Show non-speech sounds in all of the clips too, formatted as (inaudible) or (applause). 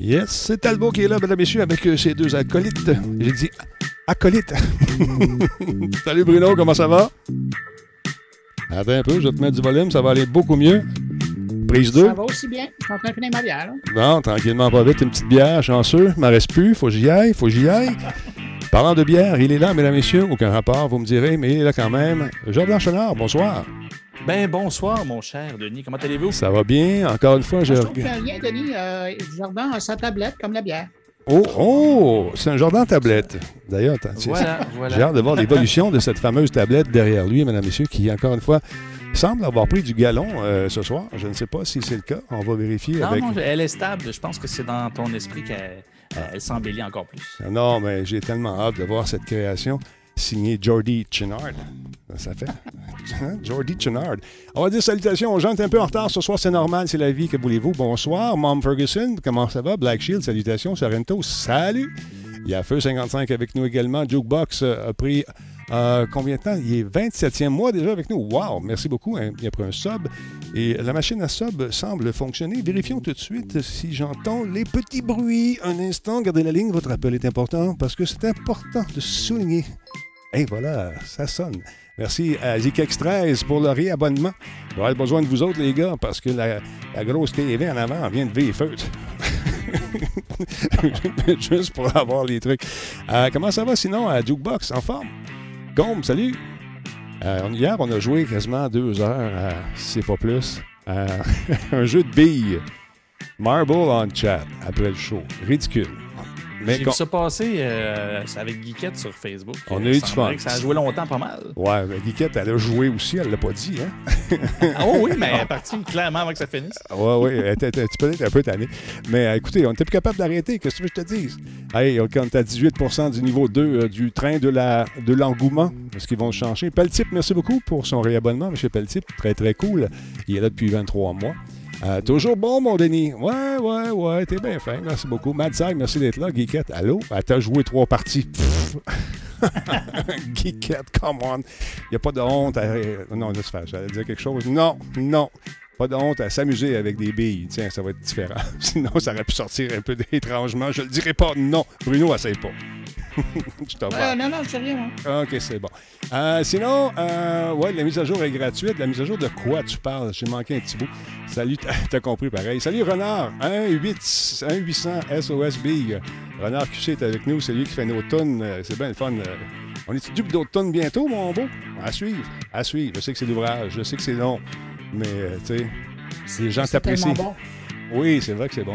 Yes, c'est Talbot qui est là, mesdames et messieurs, avec euh, ses deux acolytes. J'ai dit acolytes. (laughs) Salut Bruno, comment ça va? Attends un peu, je vais te mettre du volume, ça va aller beaucoup mieux. Prise 2. Ça va aussi bien. Je suis en train de finir ma bière. là. Bon, tranquillement, pas vite, une petite bière, chanceux. Il m'en reste plus, faut que j'y aille, faut que j'y aille. Parlant de bière, il est là, mesdames et messieurs. Aucun rapport, vous me direz, mais il est là quand même. Jordan Chenard, bonsoir. Ben bonsoir, mon cher Denis. Comment allez-vous? Ça va bien? Encore une fois, je... Je trouve a rien, Denis. Euh, Jordan a sa tablette comme la bière. Oh, oh! C'est un Jordan tablette. D'ailleurs, Voilà, J'ai hâte de voir l'évolution de cette fameuse tablette derrière lui, mesdames et messieurs, qui, encore une fois, semble avoir pris du galon euh, ce soir. Je ne sais pas si c'est le cas. On va vérifier Non, avec... non, elle est stable. Je pense que c'est dans ton esprit qu'elle elle s'embellit encore plus. Non, mais j'ai tellement hâte de voir cette création signée Jordi Chenard. Ça fait. Hein? Jordi Chenard. On va dire salutations aux gens. T'es un peu en retard ce soir, c'est normal, c'est la vie. Que voulez-vous? Bonsoir, Mom Ferguson. Comment ça va? Black Shield, salutations. Sorrento, salut. Il y a Feu 55 avec nous également. Jukebox euh, a pris euh, combien de temps? Il est 27e mois déjà avec nous. Wow! Merci beaucoup. hein. Il a pris un sub. Et la machine à sub semble fonctionner. Vérifions tout de suite si j'entends les petits bruits. Un instant, gardez la ligne. Votre appel est important parce que c'est important de souligner. Et voilà, ça sonne. Merci à ZKX13 pour le réabonnement. J'aurais besoin de vous autres, les gars, parce que la, grosse TV en avant vient de vivre feute. (laughs) Juste pour avoir les trucs. Euh, comment ça va sinon à Jukebox? En forme? Salut! Euh, hier, on a joué quasiment deux heures, à, si c'est pas plus, (laughs) un jeu de billes. Marble on chat, après le show. Ridicule. Mais J'ai vu ça passer euh, avec Geekette sur Facebook. On a eu du fun. que Ça a joué longtemps pas mal. Ouais, mais Guiquette, elle a joué aussi, elle l'a pas dit, hein? (laughs) Ah oh oui, mais elle est (laughs) partie clairement avant que ça finisse. Ouais, ouais, elle était elle était peut-être un peu tannée. Mais euh, écoutez, on était plus capable d'arrêter. Qu'est-ce que tu je te dise? Hey, on est à 18% du niveau 2 euh, du train de la de l'engouement. Est-ce qu'ils vont changer? Peltip, merci beaucoup pour son réabonnement, M. Peltip. Très, très cool. Il est là depuis 23 mois. Euh, toujours bon, mon Denis. Ouais, ouais, ouais, t'es bien fin. Merci beaucoup. Madzai, merci d'être là. Geekette, allô? Elle t'a joué trois parties. (laughs) Geekette, come on. Il n'y a pas de honte à... Non, laisse faire. J'allais dire quelque chose. Non, non. Pas de honte à s'amuser avec des billes. Tiens, ça va être différent. (laughs) Sinon, ça aurait pu sortir un peu étrangement. Je le dirai pas. Non. Bruno, essaye pas. (laughs) Je t'en Euh, non, non, sais rien, moi. OK, c'est bon. Euh, sinon, euh, ouais, la mise à jour est gratuite. La mise à jour de quoi tu parles? J'ai manqué un petit bout. Salut, (laughs) t'as- compris pareil. Salut Renard, 1-800 SOS Big. Renard QC est avec nous, c'est lui qui fait nos tonnes. Euh, C'est bien le fun. On est dupe d'autres tonnes bientôt, mon beau? À suivre, à suivre. Je sais que c'est l'ouvrage, je sais que c'est long, mais tu sais, les gens C'est t'apprécient. bon. Oui, c'est vrai que c'est bon.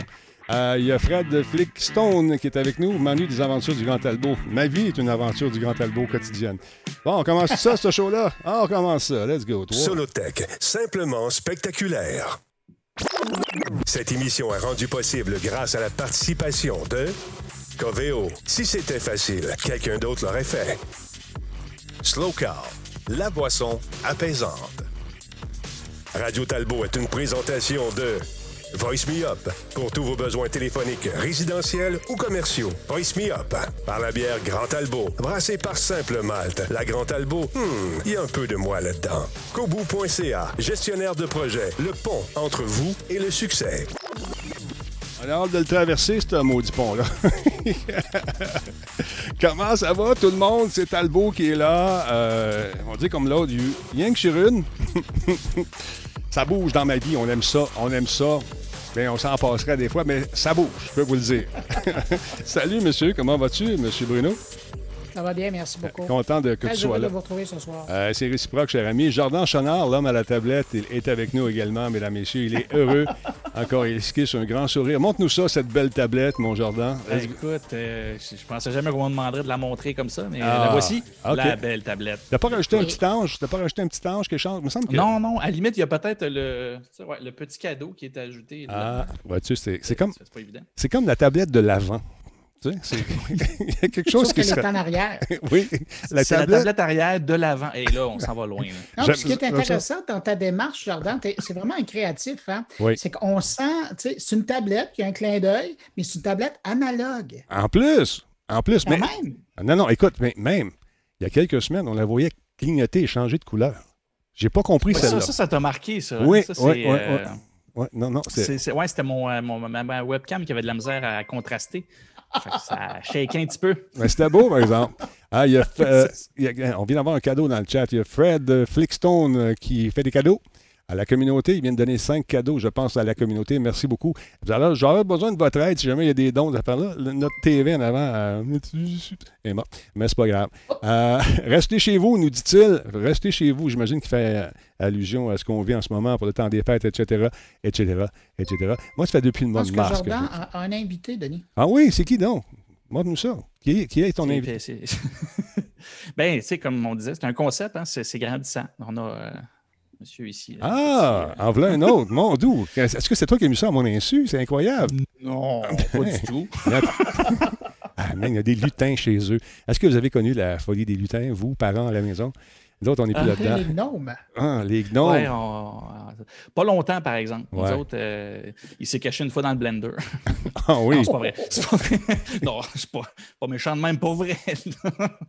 Euh, Il y a Fred Flickstone qui est avec nous. Manu des aventures du Grand Talbot. Ma vie est une aventure du Grand Talbot quotidienne. Bon, on commence ça, ce show-là? Ah, on commence ça. Let's go. Trois. Solotech, simplement spectaculaire. Cette émission est rendue possible grâce à la participation de Coveo. Si c'était facile, quelqu'un d'autre l'aurait fait. Slow Car, la boisson apaisante. Radio Talbot est une présentation de Voice Me Up pour tous vos besoins téléphoniques, résidentiels ou commerciaux. Voice Me Up par la bière Grand Talbot, brassée par Simple Malte. La Grand Talbot, hmm, il y a un peu de moi là-dedans. Kobu.ca, gestionnaire de projet, le pont entre vous et le succès. On a hâte de le traverser, ce maudit pont-là. (laughs) Comment ça va, tout le monde? C'est Talbot qui est là. Euh, on dit comme l'autre, rien que sur une. (laughs) ça bouge dans ma vie, on aime ça, on aime ça. Bien, on s'en passerait des fois, mais ça bouge, je peux vous le dire. (laughs) Salut, monsieur, comment vas-tu, monsieur Bruno? Ça va bien, merci beaucoup. Content de, que Très tu sois heureux là. de vous retrouver ce soir. Euh, c'est réciproque, cher ami. Jordan Chenard, l'homme à la tablette, il est avec nous également, mesdames, messieurs. Il est heureux. (laughs) Encore, il sur un grand sourire. Montre-nous ça, cette belle tablette, mon Jordan. Ben, écoute, euh, je je pensais jamais qu'on me demanderait de la montrer comme ça, mais euh, Ah, la voici, la belle tablette. T'as pas rajouté un petit ange? T'as pas rajouté un petit ange, quelque chose? Il me semble que... Non, non, à la limite, il y a peut-être le, ouais, le petit cadeau qui est ajouté. Ah, là. vois-tu, c'est, c'est comme, C'est pas évident. c'est comme la tablette de l'avant. Tu sais, c'est... (laughs) (laughs) il y a quelque chose Sauf qui se... est en arrière. (laughs) Oui, la C'est la tablette... tablette arrière de l'avant. Et là, on s'en va loin. Non, ce qui est intéressant dans ta démarche, Jordan, c'est vraiment un créatif. Hein? Oui. C'est qu'on sent, tu sais, c'est une tablette qui a un clin d'œil, mais c'est une tablette analogue. En plus, en plus, Quand mais... même. Non, non, écoute, mais même, il y a quelques semaines, on la voyait clignoter et changer de couleur. J'ai pas compris Ouais, celle-là. ça, ça, ça t'a marqué, ça. Oui, Ça, oui, c'est, oui, euh, oui. Ouais, non, non, c'est- ouais, c'était mon, euh, mon- ma, ma webcam qui avait de la misère à contraster. Ça shake un petit peu. Mais c'était beau, par exemple. Ah, il y a, (laughs) euh, il y a- on vient d'avoir un cadeau dans le chat. Il y a Fred Flickstone euh, qui fait des cadeaux à la communauté. Il vient de donner cinq cadeaux, je pense, à la communauté. Merci beaucoup. Alors, j'aurais besoin de votre aide si jamais il y a des dons de faire là. Notre TV en avant euh, est morte, mais c'est pas grave. Euh, (laughs) restez chez vous, nous dit-il. Restez chez vous. J'imagine qu'il fait euh, allusion à ce qu'on vit en ce moment pour le temps des fêtes, etc., etc., etc. Moi, ça fait depuis le mois de mars. que Jordan je- a, a un invité, Denis. Ah oui, c'est qui donc? Montre-nous ça. Qui est, qui est ton invité? c'est- (laughs) ben, tu sais, comme on disait, c'est un concept, hein, c'est c'est grandissant. On a euh, monsieur ici. là, Ah, euh, en voilà un autre. Mon doux. Est-ce que c'est toi qui as mis ça à mon insu? C'est incroyable. Non, pas du tout. (laughs) Ah, man, il y a des lutins chez eux. Est-ce que vous avez connu la folie des lutins, vous, parents à la maison? Nous autres, on n'est plus Ah, là-dedans. Les gnomes. Ah, les gnomes. Ouais, on- pas longtemps, par exemple. Ouais. Nous autres, euh, il s'est caché une fois dans le blender. (laughs) Ah oui. Non, c'est pas vrai. C'est pas vrai. (laughs) non, je suis pas, pas méchant de même, pas vrai.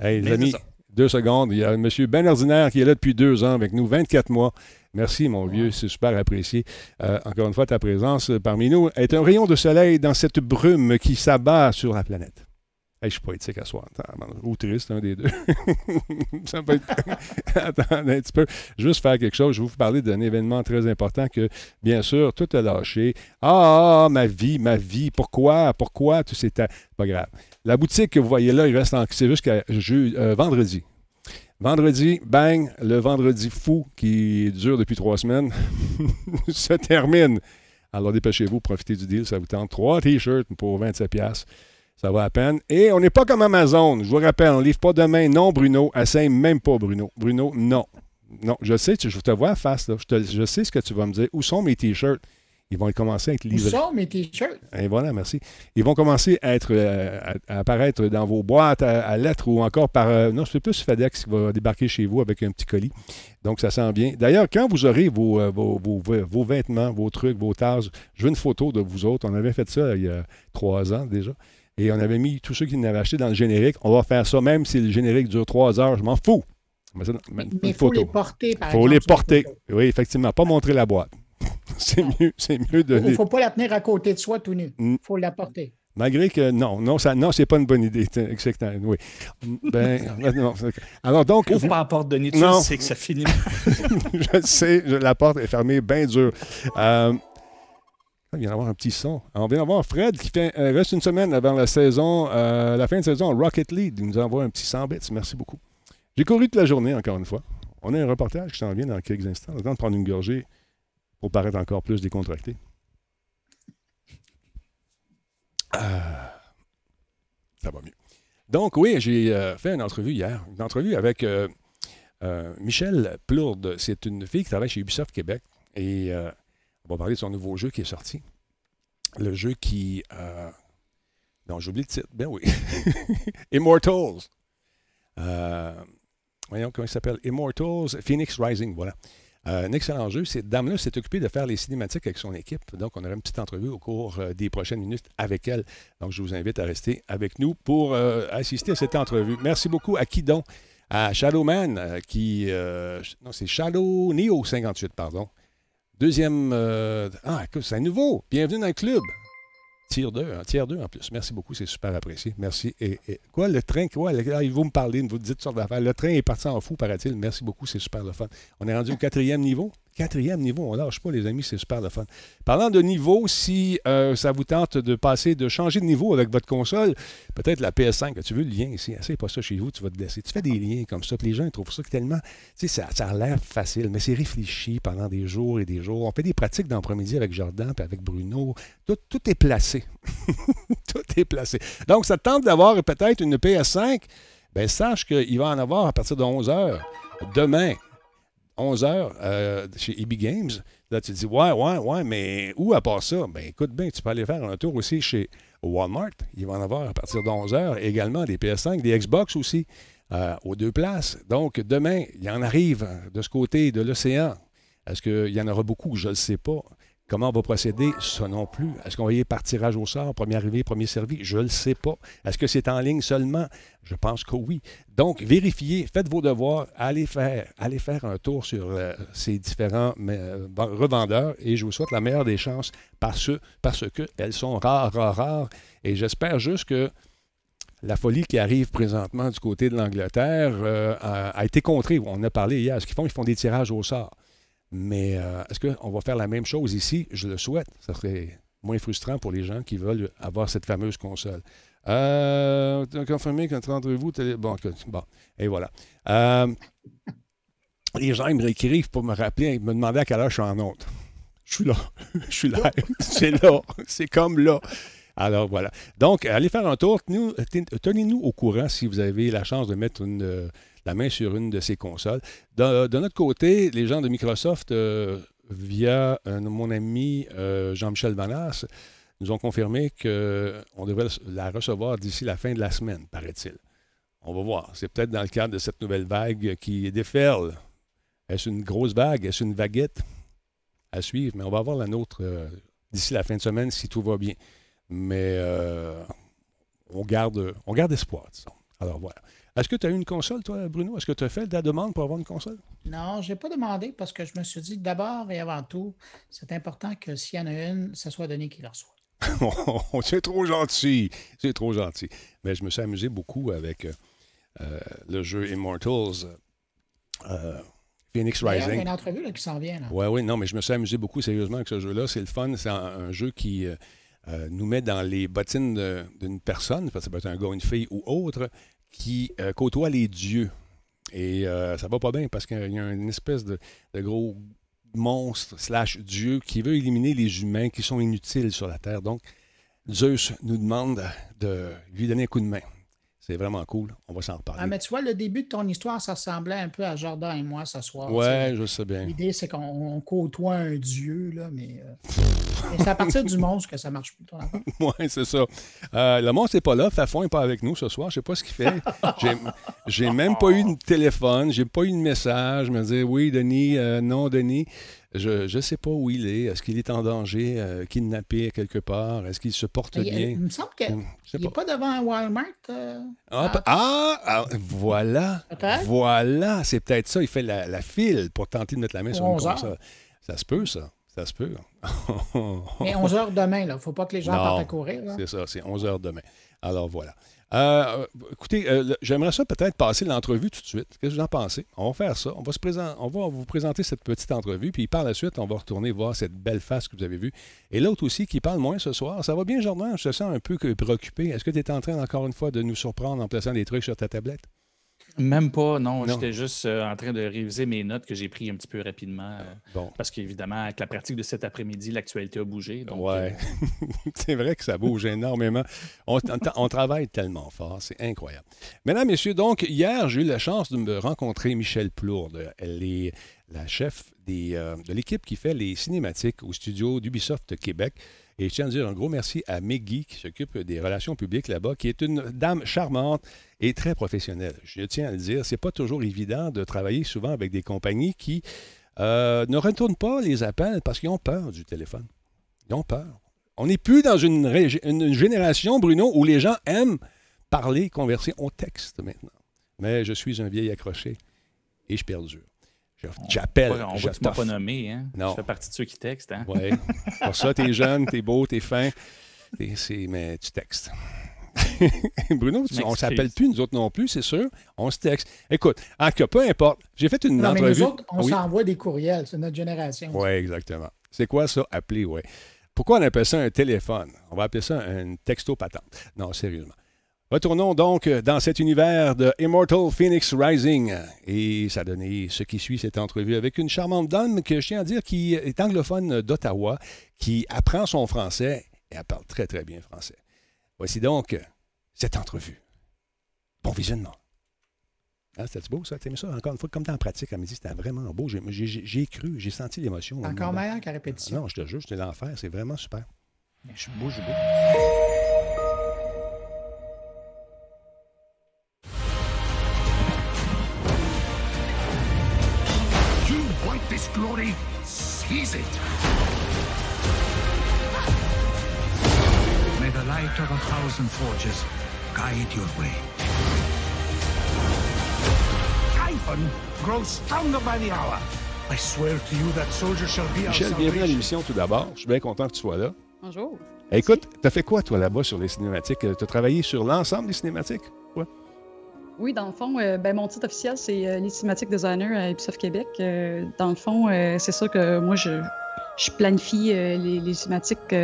Hey, les Mais amis. Deux secondes. Il y a un monsieur Ben Ordinaire qui est là depuis deux ans avec nous, 24 mois. Merci, mon vieux. C'est super apprécié. Euh, encore une fois, ta présence euh, parmi nous est un rayon de soleil dans cette brume qui s'abat sur la planète. Hey, je suis poétique à soir. Attends, Ou triste, un des deux. (laughs) Ça peut être... (laughs) Attends un petit peu. Juste faire quelque chose. Je vais vous parler d'un événement très important que, bien sûr, tout a lâché. Ah, ma vie, ma vie. Pourquoi? Pourquoi? Tout c'était pas grave. La boutique que vous voyez là, il reste en... C'est jusqu'à euh, vendredi. Vendredi, bang, le vendredi fou qui dure depuis trois semaines (laughs) se termine. Alors dépêchez-vous, profitez du deal, ça vous tente. Trois t-shirts pour 27$. piastres. Ça va à peine. Et on n'est pas comme Amazon. Je vous rappelle, on ne livre pas demain. Non, Bruno. Essaye même pas, Bruno. Bruno, non. Non, je sais, tu- je te vois en face. Là. Je sais ce que tu vas me dire. Où sont mes t-shirts? Ils vont commencer à être Où livrés. sont mes t-shirts? Et voilà, merci. Ils vont commencer à, être, euh, à- à apparaître dans vos boîtes à, à lettres ou encore par... euh, non, c'est plus FedEx qui va débarquer chez vous avec un petit colis. Donc, ça sent bien. D'ailleurs, quand vous aurez vos, euh, vos, vos- vos vêtements, vos trucs, vos tasses, je veux une photo de vous autres. On avait fait ça il y a trois ans déjà. Et on avait mis tous ceux qui l'avaient acheté dans le générique. On va faire ça, même si le générique dure trois heures. Je m'en fous. Mais il faut photo. les porter, par Il faut exemple. les porter. Oui, effectivement. Pas montrer la boîte. (laughs) c'est mieux, c'est mieux de Il ne faut pas la tenir à côté de soi tout nu. Il faut la porter. Malgré que non, non, ça, non, c'est pas une bonne idée. Exactement. Oui. Ben, (laughs) (laughs) non, c'est- alors donc, Ouvre pas la porte de Non. sais que ça finit. je sais, je- la porte est fermée bien dur. Euh, il vient d'avoir un petit son. On vient d'avoir Fred qui fait, euh, reste une semaine avant la saison, euh, la fin de saison Rocket League. Il nous envoie un petit 100 bits. Merci beaucoup. J'ai couru toute la journée, encore une fois. On a un reportage qui s'en vient dans quelques instants. Le temps de prendre une gorgée pour paraître encore plus décontracté. Ah, ça va mieux. Donc, oui, j'ai euh, fait une entrevue hier. Une entrevue avec euh, euh, Michel Plourde. C'est une fille qui travaille chez Ubisoft Québec. Et euh, on va parler de son nouveau jeu qui est sorti. Le jeu qui. euh, non, j'oublie le titre. Ben oui. (laughs) Immortals. Euh, voyons comment il s'appelle. Immortals Phoenix Rising. Voilà. Euh, un excellent jeu. Dame-là s'est occupée de faire les cinématiques avec son équipe. Donc, on aura une petite entrevue au cours euh, des prochaines minutes avec elle. Donc, je vous invite à rester avec nous pour euh, assister à cette entrevue. Merci beaucoup à qui donc? À Shadowman, euh, qui. non, c'est Shadow Neo 58, pardon. Deuxième. ah, écoute, c'est nouveau. Bienvenue dans le club. Tier 2, hein, tiers 2 en plus. Merci beaucoup, c'est super apprécié. Merci. Et, quoi, le train, quoi, le- ah, vous me parlez, vous dites sortes d'affaires. Le train est parti en fou, paraît-il. Merci beaucoup, c'est super le fun. On est rendu au quatrième niveau? Quatrième niveau, on lâche pas, les amis, c'est super le fun. Parlant de niveau, si euh, ça vous tente de passer, de changer de niveau avec votre console, peut-être la PS5, tu veux le lien ici, essaye pas ça chez vous, tu vas te blesser. Tu fais des liens comme ça, puis les gens ils trouvent ça tellement, tu ça, ça a l'air facile, mais c'est réfléchi pendant des jours et des jours. On fait des pratiques dans midi avec Jordan, puis avec Bruno. Tout, tout est placé. (laughs) tout est placé. Donc, ça te tente d'avoir peut-être une PS5, ben sache qu'il va en avoir à partir de 11 h demain. 11 heures euh, chez EB Games. Là, tu te dis, ouais, ouais, ouais, mais où à part ça? Ben écoute bien, tu peux aller faire un tour aussi chez Walmart. Il va en avoir à partir de 11 heures également des PS5, des Xbox aussi, euh, aux deux places. Donc, demain, il y en arrive de ce côté de l'océan. Est-ce qu'il y en aura beaucoup? Je ne le sais pas. Comment on va procéder? Ça non plus. Est-ce qu'on va y aller par tirage au sort, premier arrivé, premier servi? Je ne le sais pas. Est-ce que c'est en ligne seulement? Je pense que oui. Donc, vérifiez, faites vos devoirs, allez faire, un tour sur euh, ces différents euh, revendeurs et je vous souhaite la meilleure des chances parce, parce qu'elles sont rares, rares, rares. Et j'espère juste que la folie qui arrive présentement du côté de l'Angleterre euh, a, a, été contrée. On a parlé hier. Ce qu'ils font, ils font des tirages au sort. Mais euh, est-ce qu'on va faire la même chose ici? Je le souhaite. Ça serait moins frustrant pour les gens qui veulent avoir cette fameuse console. Euh, confirmé qu'entre vous, bon, bon, et voilà. Euh, les gens, ils me réécrivent pour me rappeler, ils me demandaient à quelle heure je suis en honte. Je suis là. (laughs) je suis là. (laughs) C'est là. C'est comme là. Alors voilà. Donc, allez faire un tour. Tenez-nous au courant si vous avez la chance de mettre une, la main sur une de ces consoles. De, notre côté, les gens de Microsoft, euh, via mon ami euh, Jean-Michel Vanas, nous ont confirmé qu'on devrait la recevoir d'ici la fin de la semaine, paraît-il. On va voir. C'est peut-être dans le cadre de cette nouvelle vague qui déferle. Est-ce une grosse vague? Est-ce une vaguette? À suivre, mais on va avoir la nôtre euh, d'ici la fin de semaine si tout va bien. Mais on, garde, on garde espoir, disons. Alors voilà. Est-ce que tu as eu une console, toi, Bruno? Est-ce que tu as fait de la demande pour avoir une console? Non, je n'ai pas demandé parce que je me suis dit d'abord et avant tout, c'est important que s'il y en a une, ce soit Denis qui la reçoit. (laughs) c'est trop gentil. C'est trop gentil. Mais je me suis amusé beaucoup avec euh, le jeu Immortals. Euh, Phoenix Rising. Il y a une entrevue là, qui s'en vient. Oui, oui, non, mais je me suis amusé beaucoup sérieusement avec ce jeu-là. C'est le fun. C'est un, jeu qui euh, nous met dans les bottines d'une personne, ça peut être un gars, une fille ou autre, qui euh, côtoie les dieux. Et euh, ça va pas bien parce qu'il y a une espèce de, gros monstre slash dieu qui veut éliminer les humains qui sont inutiles sur la Terre. Donc, Zeus nous demande de lui donner un coup de main. C'est vraiment cool. On va s'en reparler. Ah, mais tu vois, le début de ton histoire, ça ressemblait un peu à Jordan et moi ce soir. Ouais, je sais bien. L'idée, c'est qu'on côtoie un dieu, là, mais. Euh, c'est à partir du monstre que ça marche plus. (laughs) oui, c'est ça. Euh, le monstre n'est pas là. Fafon n'est pas avec nous ce soir. Je ne sais pas ce qu'il fait. (laughs) J'ai même pas eu de téléphone. J'ai pas eu de message. Je me disais, oui, Denis, euh, non, Denis. Je ne sais pas où il est. Est-ce qu'il est en danger, euh, kidnappé quelque part? Est-ce qu'il se porte bien? Il, me semble qu'il n'est pas. devant un Walmart. Euh, ah, ah, ah, voilà. Voilà, c'est peut-être ça. Il fait la, file pour tenter de mettre la main sur une console. Ça se peut, ça. Ça se peut. Mais 11 heures demain, il ne faut pas que les gens partent à courir. C'est ça, c'est 11 heures demain. Alors voilà. Euh, écoutez, euh, j'aimerais ça peut-être passer l'entrevue tout de suite. Qu'est-ce que vous en pensez? On va faire ça. On va, on va vous présenter cette petite entrevue, puis par la suite, on va retourner voir cette belle face que vous avez vue. Et l'autre aussi qui parle moins ce soir. Ça va bien, Jordan? Je te sens un peu préoccupé. Est-ce que tu es en train, encore une fois, de nous surprendre en plaçant des trucs sur ta tablette? Même pas, non. J'étais juste euh, en train de réviser mes notes que j'ai prises un petit peu rapidement. Euh, parce qu'évidemment, avec la pratique de cet après-midi, l'actualité a bougé. Oui, euh, (laughs) c'est vrai que ça bouge énormément. On, travaille tellement fort, c'est incroyable. Mesdames, Messieurs, donc, hier, j'ai eu la chance de me rencontrer Michel Plourde. Elle est la chef de l'équipe qui fait les cinématiques au studio d'Ubisoft Québec. Et je tiens à dire un gros merci à Meggy, qui s'occupe des relations publiques là-bas, qui est une dame charmante et très professionnelle. Je tiens à le dire, c'est pas toujours évident de travailler souvent avec des compagnies qui euh, ne retournent pas les appels parce qu'ils ont peur du téléphone. Ils ont peur. On n'est plus dans une, une, génération, Bruno, où les gens aiment parler, converser au texte maintenant. Mais je suis un vieil accroché et je perdure. J'appelle. On voit que tu m'as pas nommé. Hein? Non. Je fais partie de ceux qui textent. Hein? Oui. Pour ça, t'es jeune, t'es beau, t'es fin. mais tu textes. (laughs) Bruno, on ne s'appelle plus, nous autres non plus, c'est sûr. On se texte. Écoute, en tout cas, peu importe. J'ai fait une non, entrevue. Mais nous autres, on s'envoie des courriels. C'est notre génération. Oui, exactement. C'est quoi ça, appeler, oui. Pourquoi on appelle ça un téléphone? On va appeler ça un texto patente. Non, sérieusement. Retournons donc dans cet univers de Immortal Phoenix Rising. Et ça a donné ce qui suit cette entrevue avec une charmante dame que je tiens à dire qui est anglophone d'Ottawa, qui apprend son français et elle parle très très bien français. Voici donc cette entrevue. Bon visionnement. Ah, c'était beau ça? T'as ça? Encore une fois, comme dans la pratique à midi, c'était vraiment beau. J'ai cru, j'ai senti l'émotion. Encore meilleur qu'à répétition. Non, je te jure, j'étais l'enfer. C'est vraiment super. je suis beau, je suis beau. its glory, seize it. May the light of a thousand forges guide your way. Typhon grows stronger by the hour. I swear to you that soldier shall be Michel, bienvenue à l'émission tout d'abord. Je suis bien content que tu sois là. Bonjour. Écoute, t'as fait quoi toi là-bas sur les cinématiques? Euh, t'as travaillé sur l'ensemble des cinématiques? Oui, dans le fond, euh, ben, mon titre officiel, c'est euh, les cinématiques designer à Ubisoft Québec. Euh, dans le fond, c'est ça que moi, je, je planifie les, les, cinématiques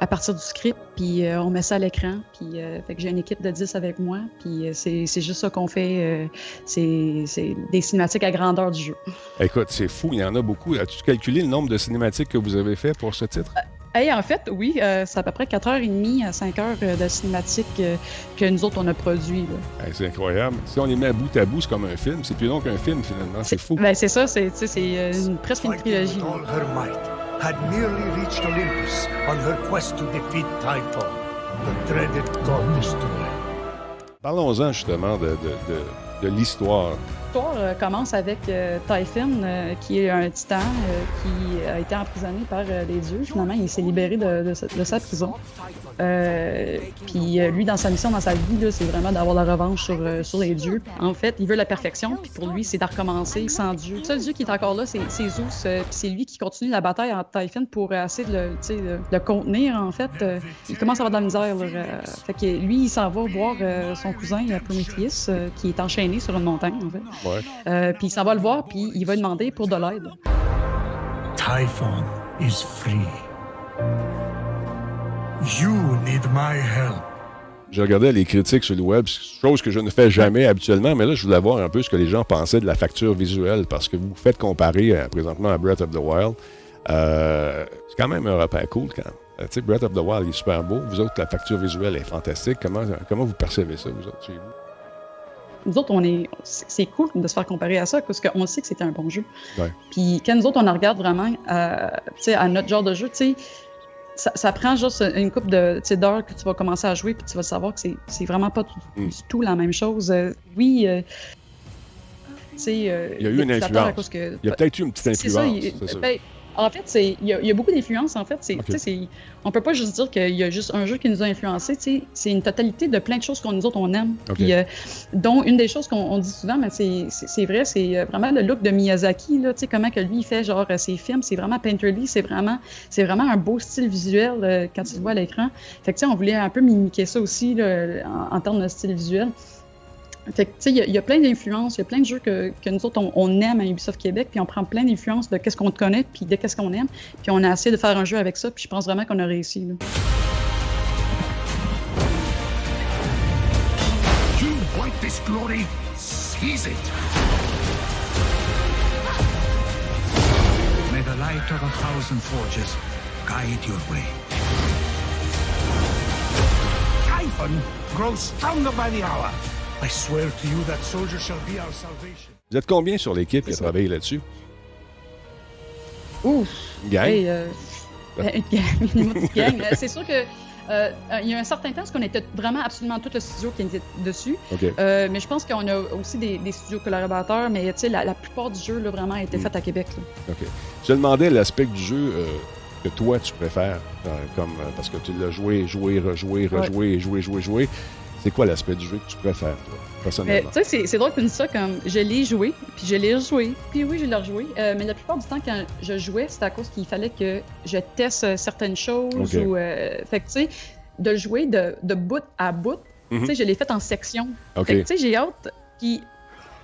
à partir du script, puis on met ça à l'écran. Puis fait que j'ai une équipe de 10 avec moi, puis c'est juste ça qu'on fait. c'est des cinématiques à grandeur du jeu. Écoute, c'est fou, il y en a beaucoup. As-tu calculé le nombre de cinématiques que vous avez fait pour ce titre? En fait, oui, euh, c'est à peu près 4h30 à 5 heures euh, de cinématique euh, que nous autres, on a produit. c'est incroyable. Si on les met à bout à bout, c'est comme un film. C'est plus long qu'un film, finalement. C'est fou. Ben, c'est ça, c'est une, presque une trilogie. had nearly reached Olympus on her quest to defeat Typhon, the dreaded god destroyer. Parlons-en justement de, de, de, de l'histoire l'histoire euh, commence avec euh, Typhon, euh, qui est un titan qui a été emprisonné par les dieux. Finalement, il s'est libéré de, sa prison. puis lui, dans sa mission, dans sa vie, c'est vraiment d'avoir la revanche sur, sur les dieux. En fait, il veut la perfection, puis pour lui, c'est de recommencer sans Dieu. Le seul dieu qui est encore là, c'est Zeus, puis c'est lui qui continue la bataille entre Typhon pour essayer de le, le, contenir, en fait. il commence à avoir de la misère. fait que lui, il s'en va voir son cousin Prometheus, qui est enchaîné sur une montagne, en fait. Euh, puis il s'en va le voir, puis il va demander pour de l'aide. Typhon is free. You need my help. J'ai regardé les critiques sur le web, chose que je ne fais jamais habituellement, mais là, je voulais voir un peu ce que les gens pensaient de la facture visuelle, parce que vous faites comparer euh, présentement à Breath of the Wild. Euh, c'est quand même un repas cool quand même. tu sais, Breath of the Wild est super beau. Vous autres, la facture visuelle est fantastique. Comment, comment vous percevez ça, vous autres, chez vous? Nous autres, on est, c'est cool de se faire comparer à ça parce qu'on sait que c'était un bon jeu. Puis quand nous autres, on en regarde vraiment à, à notre genre de jeu, sais, ça, prend juste une coupe d'heures que tu vas commencer à jouer puis tu vas savoir que c'est vraiment pas mm. du tout la même chose. Euh, oui, euh, euh, il y a eu une influence. il y a peut-être eu une petite influence. En fait, il y, a beaucoup d'influences. En fait, c'est, okay. on peut pas juste dire qu'il y a juste un jeu qui nous a influencé. C'est une totalité de plein de choses qu'on nous autres on aime. Puis, euh, dont une des choses qu'on dit souvent, mais c'est vrai, c'est euh, vraiment le look de Miyazaki. Là, comment que lui il fait genre euh, ses films, c'est vraiment painterly, c'est vraiment, c'est vraiment un beau style visuel quand tu le vois à l'écran. Fait que on voulait un peu mimiquer ça aussi en, en termes de style visuel. Fait tu sais, il y, a plein d'influences, il y a plein de jeux que, que nous autres, on, aime à Ubisoft Québec, puis on prend plein d'influences de qu'est-ce qu'on connaît, puis de qu'est-ce qu'on aime, puis on a essayé de faire un jeu avec ça, puis je pense vraiment qu'on a réussi. Là. You want this glory? Seize it! May the light of a thousand forges guide your way. Typhon grows stronger by the hour. I swear to you that soldier shall be our salvation. Vous êtes combien sur l'équipe qui a travaillé là-dessus? Ouf! Gang? Hey, euh, une (laughs) gang. Euh, c'est sûr que euh, il y a un certain temps, parce qu'on était vraiment absolument tout le studio qui était dessus. Euh, mais je pense qu'on a aussi des, studios collaborateurs, mais la, la plupart du jeu, là, vraiment, a été mm. fait à Québec. OK. Je demandais l'aspect du jeu euh, que toi, tu préfères, comme, parce que tu l'as joué, joué, rejoué, rejoué, joué, joué, joué. C'est quoi l'aspect du jeu que tu préfères, toi, personnellement? Tu sais, c'est drôle que tu ça comme je l'ai joué, puis je l'ai rejoué, puis oui, je l'ai rejoué. Euh, mais la plupart du temps, quand je jouais, c'était à cause qu'il fallait que je teste euh, certaines choses. Ou, euh, fait que, tu sais, de jouer de, de bout à bout, tu sais, mhm. je l'ai fait en section. Tu sais, j'ai hâte puis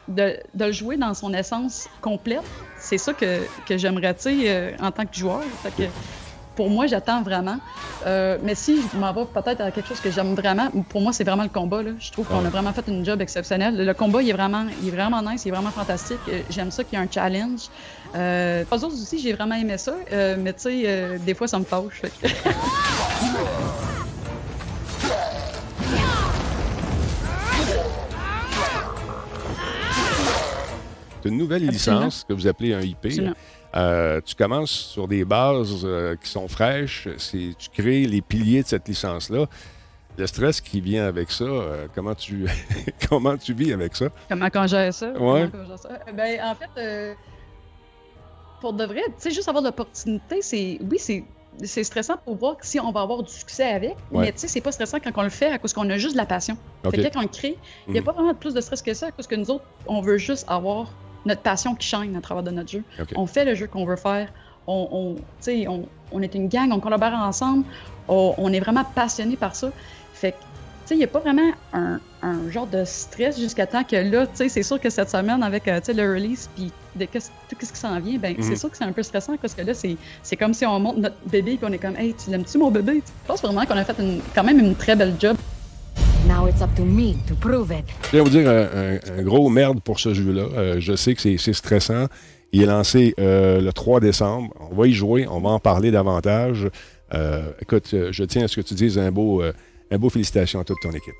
de, de, le jouer dans son essence complète. C'est ça que, que j'aimerais, tu sais, en tant que joueur. Fait que, pour moi, j'attends vraiment. Euh, mais si je m'en vais peut-être à quelque chose que j'aime vraiment, pour moi, c'est vraiment le combat. Là. Je trouve qu'on a vraiment fait une job exceptionnel. Le combat, il est vraiment, il est vraiment nice, il est vraiment fantastique. Euh, j'aime ça qu'il y ait un challenge. Euh, autres aussi, j'ai vraiment aimé ça. Euh, mais tu sais, des fois, ça me fâche. C'est (laughs) une nouvelle licence que vous appelez un IP. Euh, tu commences sur des bases euh, qui sont fraîches. Tu crées les piliers de cette licence-là. Le stress qui vient avec ça, euh, comment, tu (laughs) comment tu vis avec ça? Comment qu'on gère ça? Ouais. Ben, en fait, pour de vrai, tu sais, juste avoir l'opportunité, c'est. Oui, c'est c'est stressant pour voir si on va avoir du succès avec, mais tu sais, c'est pas stressant quand on le fait à cause qu'on a juste de la passion. Fait que quand on le crée, il n'y a mhm. pas vraiment plus de stress que ça, parce que nous autres, on veut juste avoir notre passion qui shine à travers de notre jeu. On fait le jeu qu'on veut faire. On, on, on, est une gang, on collabore ensemble. On, est vraiment passionné par ça. Fait que il n'y a pas vraiment un, genre de stress jusqu'à temps que là, c'est sûr que cette semaine, avec euh, le release, puis de tout ce qui s'en vient, ben, c'est mhm. sûr que c'est un peu stressant parce que là, c'est comme si on monte notre bébé et on est comme, hey, tu l'aimes-tu mon bébé? Je pense vraiment qu'on a fait quand même une très belle job. Je vais vous dire un, gros merde pour ce jeu-là. Euh, je sais que c'est stressant. Il est lancé euh, le 3 décembre. On va y jouer, on va en parler davantage. écoute, je tiens à ce que tu dises un beau un beau félicitations à toute ton équipe.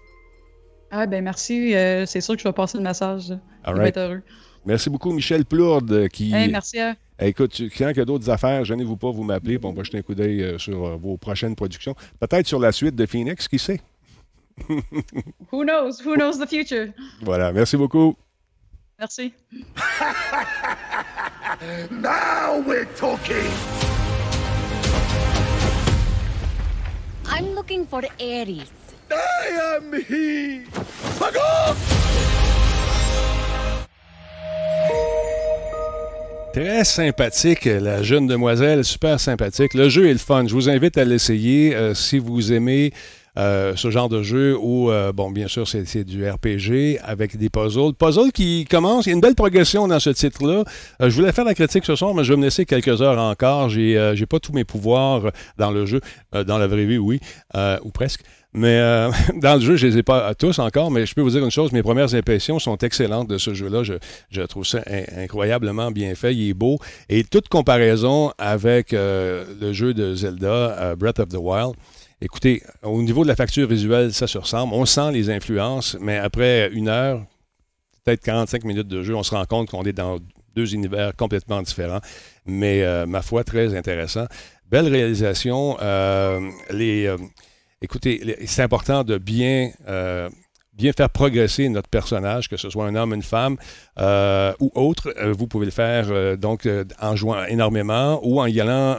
Ah ben merci. Euh, c'est sûr que je vais passer le message. Je vais être heureux. Merci beaucoup, Michel Plourde. Euh, qui... merci. À... Écoute, quand il y a d'autres affaires, gênez-vous pas, vous m'appelez, on va jeter un coup d'œil euh, sur vos prochaines productions. Peut-être sur la suite de Phoenix, qui sait? Who knows? Who knows the future? Voilà, merci beaucoup. Merci. (laughs) Now we're talking! I'm looking for Ares. I am he! Très sympathique, la jeune demoiselle, super sympathique. Le jeu est le fun. Je vous invite à l'essayer euh, si vous aimez euh, ce genre de jeu où, euh, bon, bien sûr, c'est du RPG avec des puzzles. Puzzles qui commencent, il y a une belle progression dans ce titre-là. Euh, je voulais faire la critique ce soir, mais je vais me laisser quelques heures encore. J'ai j'ai pas tous mes pouvoirs dans le jeu. dans la vraie vie, oui, ou presque. Mais (laughs) dans le jeu, je ne les ai pas tous encore, mais je peux vous dire une chose, mes premières impressions sont excellentes de ce jeu-là. Je, je, trouve ça incroyablement bien fait, il est beau. Et toute comparaison avec le jeu de Zelda, Breath of the Wild, Écoutez, au niveau de la facture visuelle, ça se ressemble. On sent les influences, mais après une heure, peut-être 45 minutes de jeu, on se rend compte qu'on est dans deux univers complètement différents, mais euh, ma foi, très intéressant. Belle réalisation. Euh, euh, écoutez, c'est important de bien bien faire progresser notre personnage, que ce soit un homme, une femme euh, ou autre. Euh, vous pouvez le faire euh, donc en jouant énormément ou en y allant,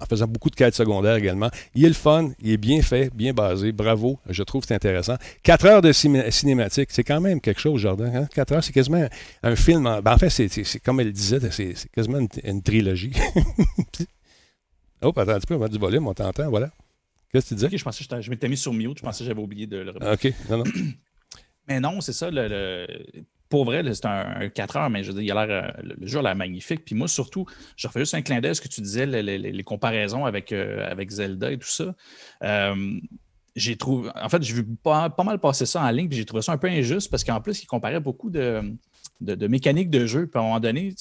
en faisant beaucoup de quêtes secondaires également. Il est le fun, il est bien fait, bien basé. Bravo, je trouve que c'est intéressant. Quatre heures de cinématique, c'est quand même quelque chose, Jordan. Hein? Quatre heures, c'est quasiment un film. En, ben, fait, c'est comme elle disait, c'est quasiment une, trilogie. (laughs) oh, attends un petit peu, on va du volume, on t'entend, voilà. Qu'est-ce que tu disais? je pensais que je m'étais mis sur mute, je pensais que j'avais oublié de le remettre. OK, non, non. (clears throat) Mais non, c'est ça. Le, Pour vrai, c'est un, 4 heures, mais je veux dire, il a l'air, euh, le jeu a l'air magnifique. Puis moi, surtout, je refais juste un clin d'œil à ce que tu disais, les, comparaisons avec, euh, avec Zelda et tout ça. Euh, j'ai trouvé. En fait, j'ai vu pas, mal passer ça en ligne, puis j'ai trouvé ça un peu injuste parce qu'en plus, il comparait beaucoup de, de, mécaniques de jeu. Puis à un moment donné,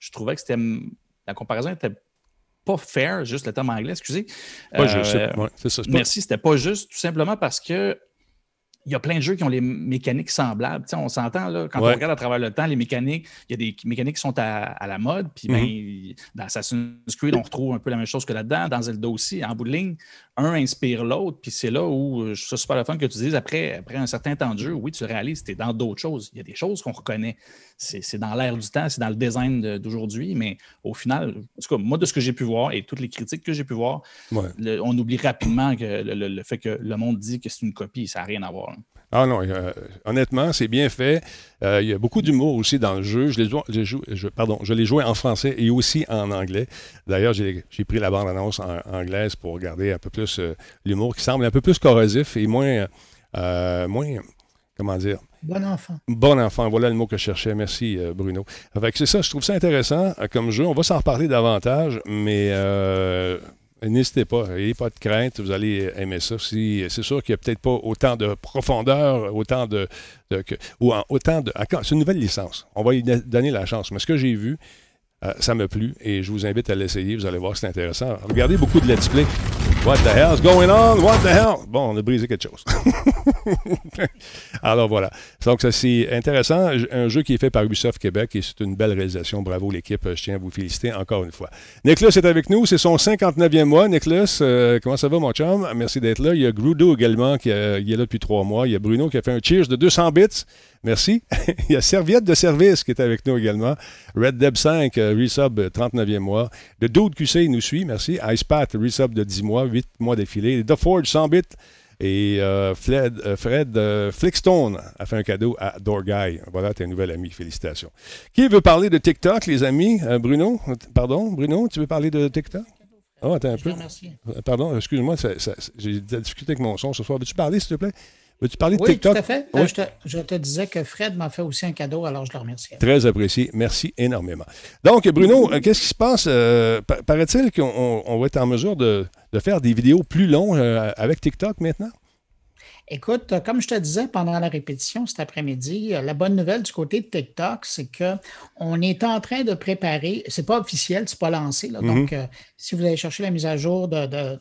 je, trouvais que c'était. La comparaison était pas fair, juste le terme anglais, excusez. Pas juste, c'est ça. Merci, c'était pas juste, tout simplement parce que il y a plein de jeux qui ont les mécaniques semblables. on s'entend, là, quand on regarde à travers le temps, les mécaniques, il y a des mécaniques qui sont à, la mode. Puis ben, mm-hmm. dans Assassin's Creed, on retrouve un peu la même chose que là-dedans. Dans Zelda aussi, en bout de ligne, un inspire l'autre. Puis c'est là où je trouve ça super le fun que tu dises, après, après un certain temps de jeu, oui, tu réalises, tu es dans d'autres choses. Il y a des choses qu'on reconnaît. C'est dans l'air du temps, c'est dans le design d'aujourd'hui. Mais au final, en tout cas, moi, de ce que j'ai pu voir et toutes les critiques que j'ai pu voir, on oublie rapidement que le, fait que le monde dit que c'est une copie, ça n'a rien à voir. Ah non, euh, honnêtement, c'est bien fait. Euh, il y a beaucoup d'humour aussi dans le jeu. Je l'ai joué, je, pardon, je l'ai joué en français et aussi en anglais. D'ailleurs, j'ai pris la bande-annonce en, anglaise pour regarder un peu plus euh, l'humour qui semble un peu plus corrosif et moins, moins comment dire, Bon enfant. Bon enfant, voilà le mot que je cherchais. Merci, Bruno. c'est ça, je trouve ça intéressant comme jeu. On va s'en reparler davantage, mais N'hésitez pas, n'ayez pas de crainte, vous allez aimer ça. c'est sûr qu'il n'y a peut-être pas autant de profondeur, autant de. ou autant de. C'est une nouvelle licence. On va y donner la chance. Mais ce que j'ai vu, euh, ça m'a plu et je vous invite à l'essayer. Vous allez voir, c'est intéressant. Regardez beaucoup de let's play. What the hell's going on? What the hell? Bon, on a brisé quelque chose. (laughs) Alors voilà. Donc, ça, c'est intéressant. Un jeu qui est fait par Ubisoft Québec et c'est une belle réalisation. Bravo, l'équipe. Je tiens à vous féliciter encore une fois. Nicolas est avec nous. C'est son 59e mois. Nicolas, euh, comment ça va, mon chum? Merci d'être là. Il y a Grudo également qui est là depuis trois mois. Il y a Bruno qui a fait un cheers de 200 bits. Merci. (laughs) Il y a Serviette de service qui est avec nous également. Red Deb 5, euh, resub 39e mois. Le Dude QC nous suit, merci. Icepath, resub de 10 mois, 8 mois d'affilée. The Forge 100 bits. Et euh, Fred, euh, Fred Flickstone a fait un cadeau à Dorguy. Voilà, t'es un nouvel ami. Félicitations. Qui veut parler de TikTok, les amis? Bruno? Pardon, Bruno, tu veux parler de TikTok? Oh, attends un peu. Pardon, excuse-moi, j'ai discuté avec mon son ce soir. Veux-tu parler, s'il te plaît? Veux-tu parler de oui, TikTok? tout à fait. Euh, je, te, disais que Fred m'a fait aussi un cadeau, alors je le remercie. Très apprécié. Merci énormément. Donc, Bruno, euh, qu'est-ce qui se passe? Euh, paraît-il qu'on va être en mesure de, faire des vidéos plus longues avec TikTok maintenant? Écoute, comme je te disais pendant la répétition cet après-midi, la bonne nouvelle du côté de TikTok, c'est qu'on est en train de préparer, c'est pas officiel, c'est pas lancé, mm-hmm. donc si vous allez chercher la mise à jour de,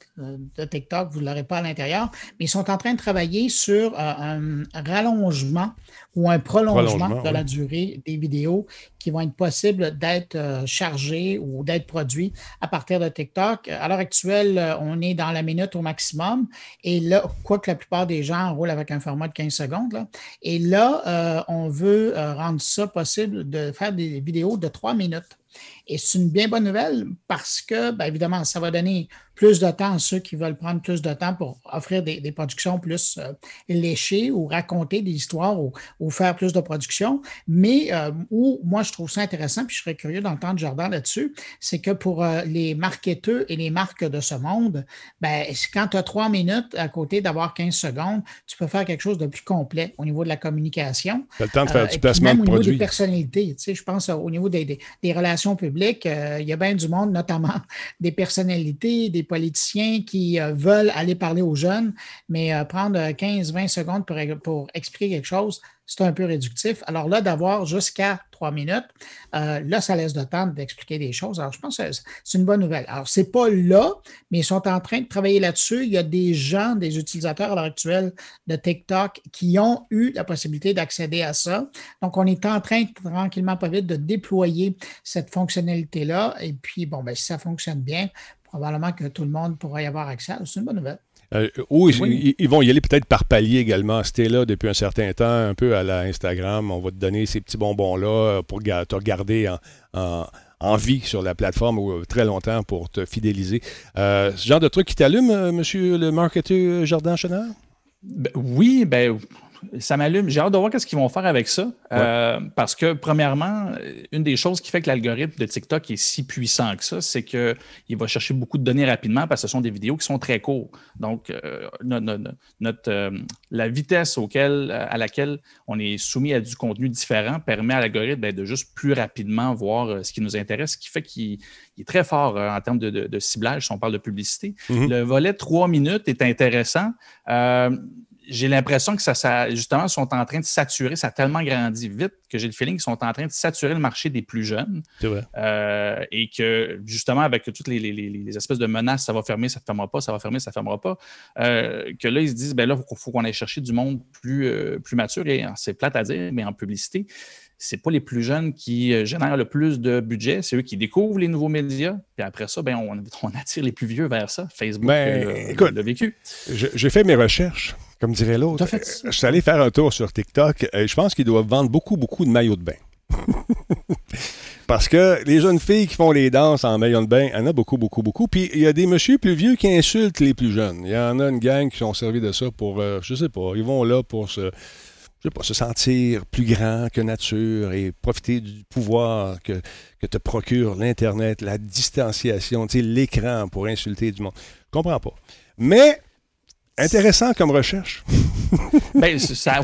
TikTok, vous ne l'aurez pas à l'intérieur, mais ils sont en train de travailler sur euh, un rallongement ou un prolongement, de la durée des vidéos qui vont être possibles d'être euh, chargées ou d'être produites à partir de TikTok. À l'heure actuelle, euh, on est dans la minute au maximum. Et là, quoique la plupart des gens roulent avec un format de 15 secondes, et là, on veut rendre ça possible de faire des vidéos de 3 minutes. Et c'est une bien bonne nouvelle parce que, bien évidemment, ça va donner plus de temps à ceux qui veulent prendre plus de temps pour offrir des, productions plus euh, léchées ou raconter des histoires ou, faire plus de productions. Mais euh, où moi, je trouve ça intéressant, puis je serais curieux d'entendre Jordan là-dessus, c'est que pour euh, les marketeurs et les marques de ce monde, ben, quand tu as trois minutes à côté d'avoir 15 secondes, tu peux faire quelque chose de plus complet au niveau de la communication. Tu as le temps de faire du placement de produits. Au niveau des personnalités, tu sais, je pense au niveau des, des relations publiques, il y a bien du monde, notamment (laughs) des personnalités, des politiciens qui euh, veulent aller parler aux jeunes, mais euh, prendre 15-20 secondes pour, pour expliquer quelque chose, c'est un peu réductif. Alors là, d'avoir jusqu'à trois minutes, euh, là, ça laisse de temps d'expliquer des choses. Alors, je pense que c'est une bonne nouvelle. Alors, ce n'est pas là, mais ils sont en train de travailler là-dessus. Il y a des gens, des utilisateurs à l'heure actuelle de TikTok qui ont eu la possibilité d'accéder à ça. Donc, on est en train, tranquillement, pas vite, de déployer cette fonctionnalité-là. Et puis, bon, ben, si ça fonctionne bien, probablement que tout le monde pourra y avoir accès. C'est une bonne nouvelle. Euh, oui, Ils, vont y aller peut-être par palier également. C'était là depuis un certain temps, un peu à la Instagram. On va te donner ces petits bonbons-là euh, pour te regarder en, vie sur la plateforme ou euh, très longtemps pour te fidéliser. ce genre de truc qui t'allume, monsieur le marketeur Jardin Chenard? Ben, oui, ben ça m'allume. J'ai hâte de voir ce qu'ils vont faire avec ça. Euh, parce que, premièrement, une des choses qui fait que l'algorithme de TikTok est si puissant que ça, c'est qu'il va chercher beaucoup de données rapidement parce que ce sont des vidéos qui sont très courtes. Donc, euh, notre, euh, la vitesse auquel, à laquelle on est soumis à du contenu différent permet à l'algorithme de juste plus rapidement voir ce qui nous intéresse, ce qui fait qu'il est très fort en termes de, ciblage si on parle de publicité. Mm-hmm. Le volet trois minutes est intéressant j'ai l'impression que ça, ça, justement, sont en train de saturer. Ça a tellement grandi vite que j'ai le feeling qu'ils sont en train de saturer le marché des plus jeunes. C'est vrai. Euh, et que, justement, avec toutes les, espèces de menaces, ça va fermer, ça ne fermera pas, ça va fermer, ça ne fermera pas, euh, que là, ils se disent, ben là, il faut, qu'on aille chercher du monde plus, euh, plus mature. Et c'est plate à dire, mais en publicité, c'est pas les plus jeunes qui génèrent le plus de budget, c'est eux qui découvrent les nouveaux médias. Puis après ça, ben, on, attire les plus vieux vers ça. Facebook ben, le vécu. J'ai fait mes recherches comme dirait l'autre. Je suis allé faire un tour sur TikTok et je pense qu'ils doivent vendre beaucoup, beaucoup de maillots de bain. (laughs) Parce que les jeunes filles qui font les danses en maillot de bain, il y en a beaucoup, beaucoup, beaucoup. Puis il y a des messieurs plus vieux qui insultent les plus jeunes. Il y en a une gang qui sont servis de ça pour, euh, je sais pas, ils vont là pour se, je sais pas, se sentir plus grand que nature et profiter du pouvoir que, que te procure l'Internet, la distanciation, l'écran pour insulter du monde. Je comprends pas. Mais Intéressant comme recherche. (laughs) ben, ça,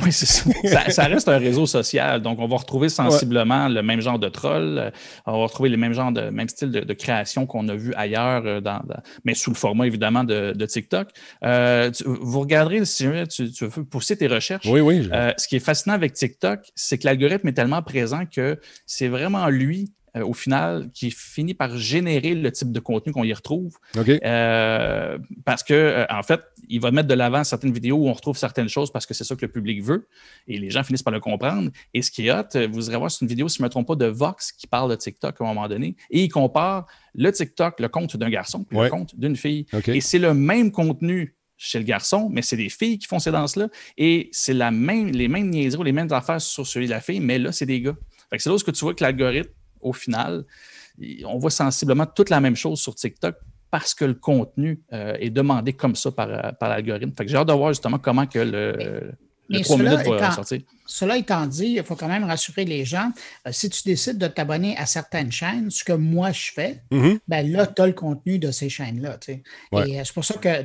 ça, reste un réseau social. Donc, on va retrouver sensiblement le même genre de troll. Euh, on va retrouver le même genre de même style de, création qu'on a vu ailleurs, euh, dans, mais sous le format évidemment de, TikTok. Euh, vous regarderez, si tu, tu, veux pousser tes recherches. Oui, oui. ce qui est fascinant avec TikTok, c'est que l'algorithme est tellement présent que c'est vraiment lui euh, au final, qui finit par générer le type de contenu qu'on y retrouve. Euh, parce que, euh, en fait, il va mettre de l'avant certaines vidéos où on retrouve certaines choses parce que c'est ça que le public veut et les gens finissent par le comprendre. Et ce qui est hot, vous irez voir, c'est une vidéo, si je ne me trompe pas, de Vox qui parle de TikTok à un moment donné et il compare le TikTok, le compte d'un garçon, puis Ouais. le compte d'une fille. Et c'est le même contenu chez le garçon, mais c'est des filles qui font ces danses-là. Et c'est la même, les mêmes niaiseries ou les mêmes affaires sur celui de la fille, mais là, c'est des gars. C'est là où tu vois que l'algorithme, au final, on voit sensiblement toute la même chose sur TikTok parce que le contenu euh, est demandé comme ça par, l'algorithme. J'ai hâte de voir justement comment que le mais 3 cela étant-. Cela étant dit, il faut quand même rassurer les gens. euh, si tu décides de t'abonner à certaines chaînes, ce que moi je fais, Mhm. ben là, tu as le contenu de ces chaînes-là. Ouais. Et euh, c'est pour ça que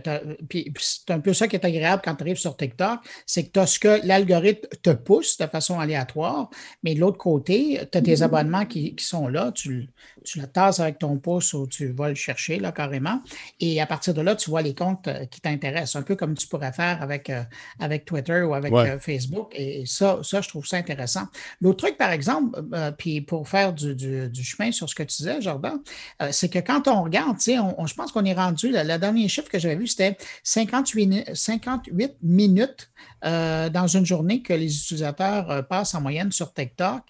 puis, c'est un peu ça qui est agréable quand tu arrives sur TikTok, c'est que tu as ce que l'algorithme te pousse de façon aléatoire, mais de l'autre côté, tu as tes abonnements qui, qui sont là, tu, tu le tasses avec ton pouce ou tu vas le chercher là, carrément. Et à partir de là, tu vois les comptes euh, qui t'intéressent, un peu comme tu pourrais faire avec, euh, avec Twitter ou avec Ouais. euh, Facebook. Et ça, ça, je trouve ça intéressant. L'autre truc, par exemple, euh, puis pour faire du, du- du chemin sur ce que tu disais, Jordan, euh, c'est que quand on regarde, on, on- je pense qu'on est rendu, le, le dernier chiffre que j'avais vu, c'était 58, ni- 58 minutes euh, dans une journée que les utilisateurs euh, passent en moyenne sur TikTok.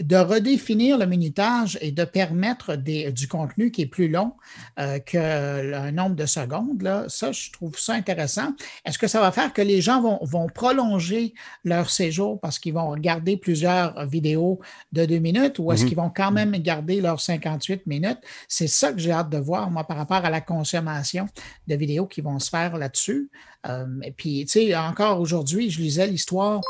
De redéfinir le minutage et de permettre des- du contenu qui est plus long euh, que le nombre de secondes, là, ça, je trouve ça intéressant. Est-ce que ça va faire que les gens vont, vont prolonger leur séjour parce qu'ils vont regarder plusieurs vidéos de deux minutes ou est-ce Mhm. qu'ils vont quand même garder leurs 58 minutes? C'est ça que j'ai hâte de voir, moi, par rapport à la consommation de vidéos qui vont se faire là-dessus. Euh, et puis, tu sais, encore aujourd'hui, je lisais l'histoire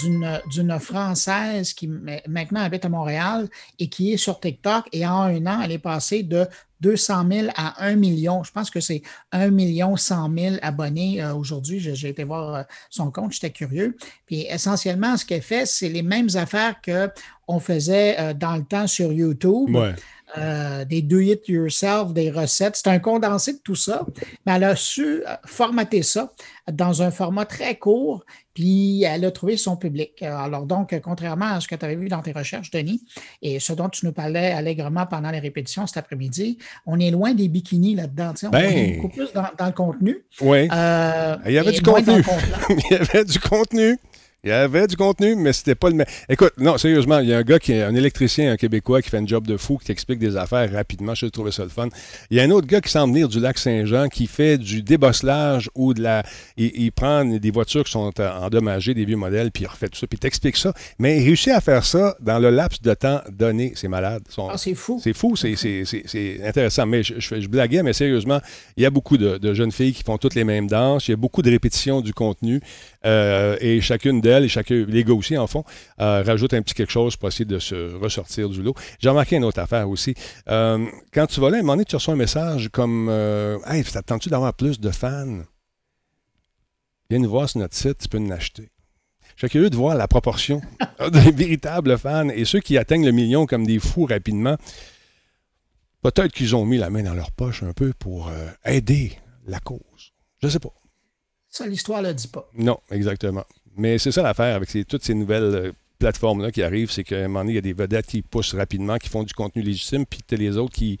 d'une Française qui ma- maintenant habite à Montréal et qui est sur TikTok et en un an, elle est passée de 200 000 à 1 million. Je pense que c'est 1 million 100 000 abonnés euh, aujourd'hui. J'ai été voir euh, son compte, j'étais curieux. Puis essentiellement, ce qu'elle fait, c'est les mêmes affaires qu'on faisait euh, dans le temps sur YouTube. Ouais. Euh, des do it yourself, des recettes. C'est un condensé de tout ça, mais elle a su euh, formater ça dans un format très court, puis elle a trouvé son public. Alors donc, contrairement à ce que tu avais vu dans tes recherches, Denis, et ce dont tu nous parlais allègrement pendant les répétitions cet après-midi, on est loin des bikinis là-dedans. On Ben. est beaucoup plus dans, dans le contenu. Ouais. Euh, Il y avait du contenu. (laughs) Il y avait du contenu. Il y avait du contenu, mais c'était pas le même. Écoute, non, sérieusement, il y a un gars qui est un électricien, un Québécois, qui fait un job de fou, qui t'explique des affaires rapidement. Je trouvais ça le fun. Il y a un autre gars qui semble venir du lac Saint-Jean, qui fait du débosselage ou de la. Il, il prend des voitures qui sont euh, endommagées, des vieux modèles, puis il refait tout ça, puis il t'explique ça. Mais il réussit à faire ça dans le laps de temps donné. C'est malade. Son- Ah, c'est fou. c'est fou, c'est- c'est c'est- c'est intéressant. Mais je, je, je blaguais, mais sérieusement, il y a beaucoup de, de jeunes filles qui font toutes les mêmes danses. Il y a beaucoup de répétitions du contenu. Euh, et chacune d'elles, et chacun, les gars aussi en font, euh, rajoutent un petit quelque chose pour essayer de se ressortir du lot. J'ai remarqué une autre affaire aussi. Euh, quand tu vas là, à un moment donné, tu reçois un message comme euh, Hey, t'attends-tu d'avoir plus de fans? Viens nous voir sur notre site, tu peux nous acheter. Je suis curieux de voir la proportion (laughs) des véritables fans et ceux qui atteignent le million comme des fous rapidement. Peut-être qu'ils ont mis la main dans leur poche un peu pour aider la cause. Je sais pas. Ça, l'histoire ne le dit pas. Non, exactement. Mais c'est ça l'affaire avec toutes ces nouvelles euh, plateformes-là qui arrivent, c'est qu'à un moment donné, il y a des vedettes qui poussent rapidement, qui font du contenu légitime, puis t'as les autres qui,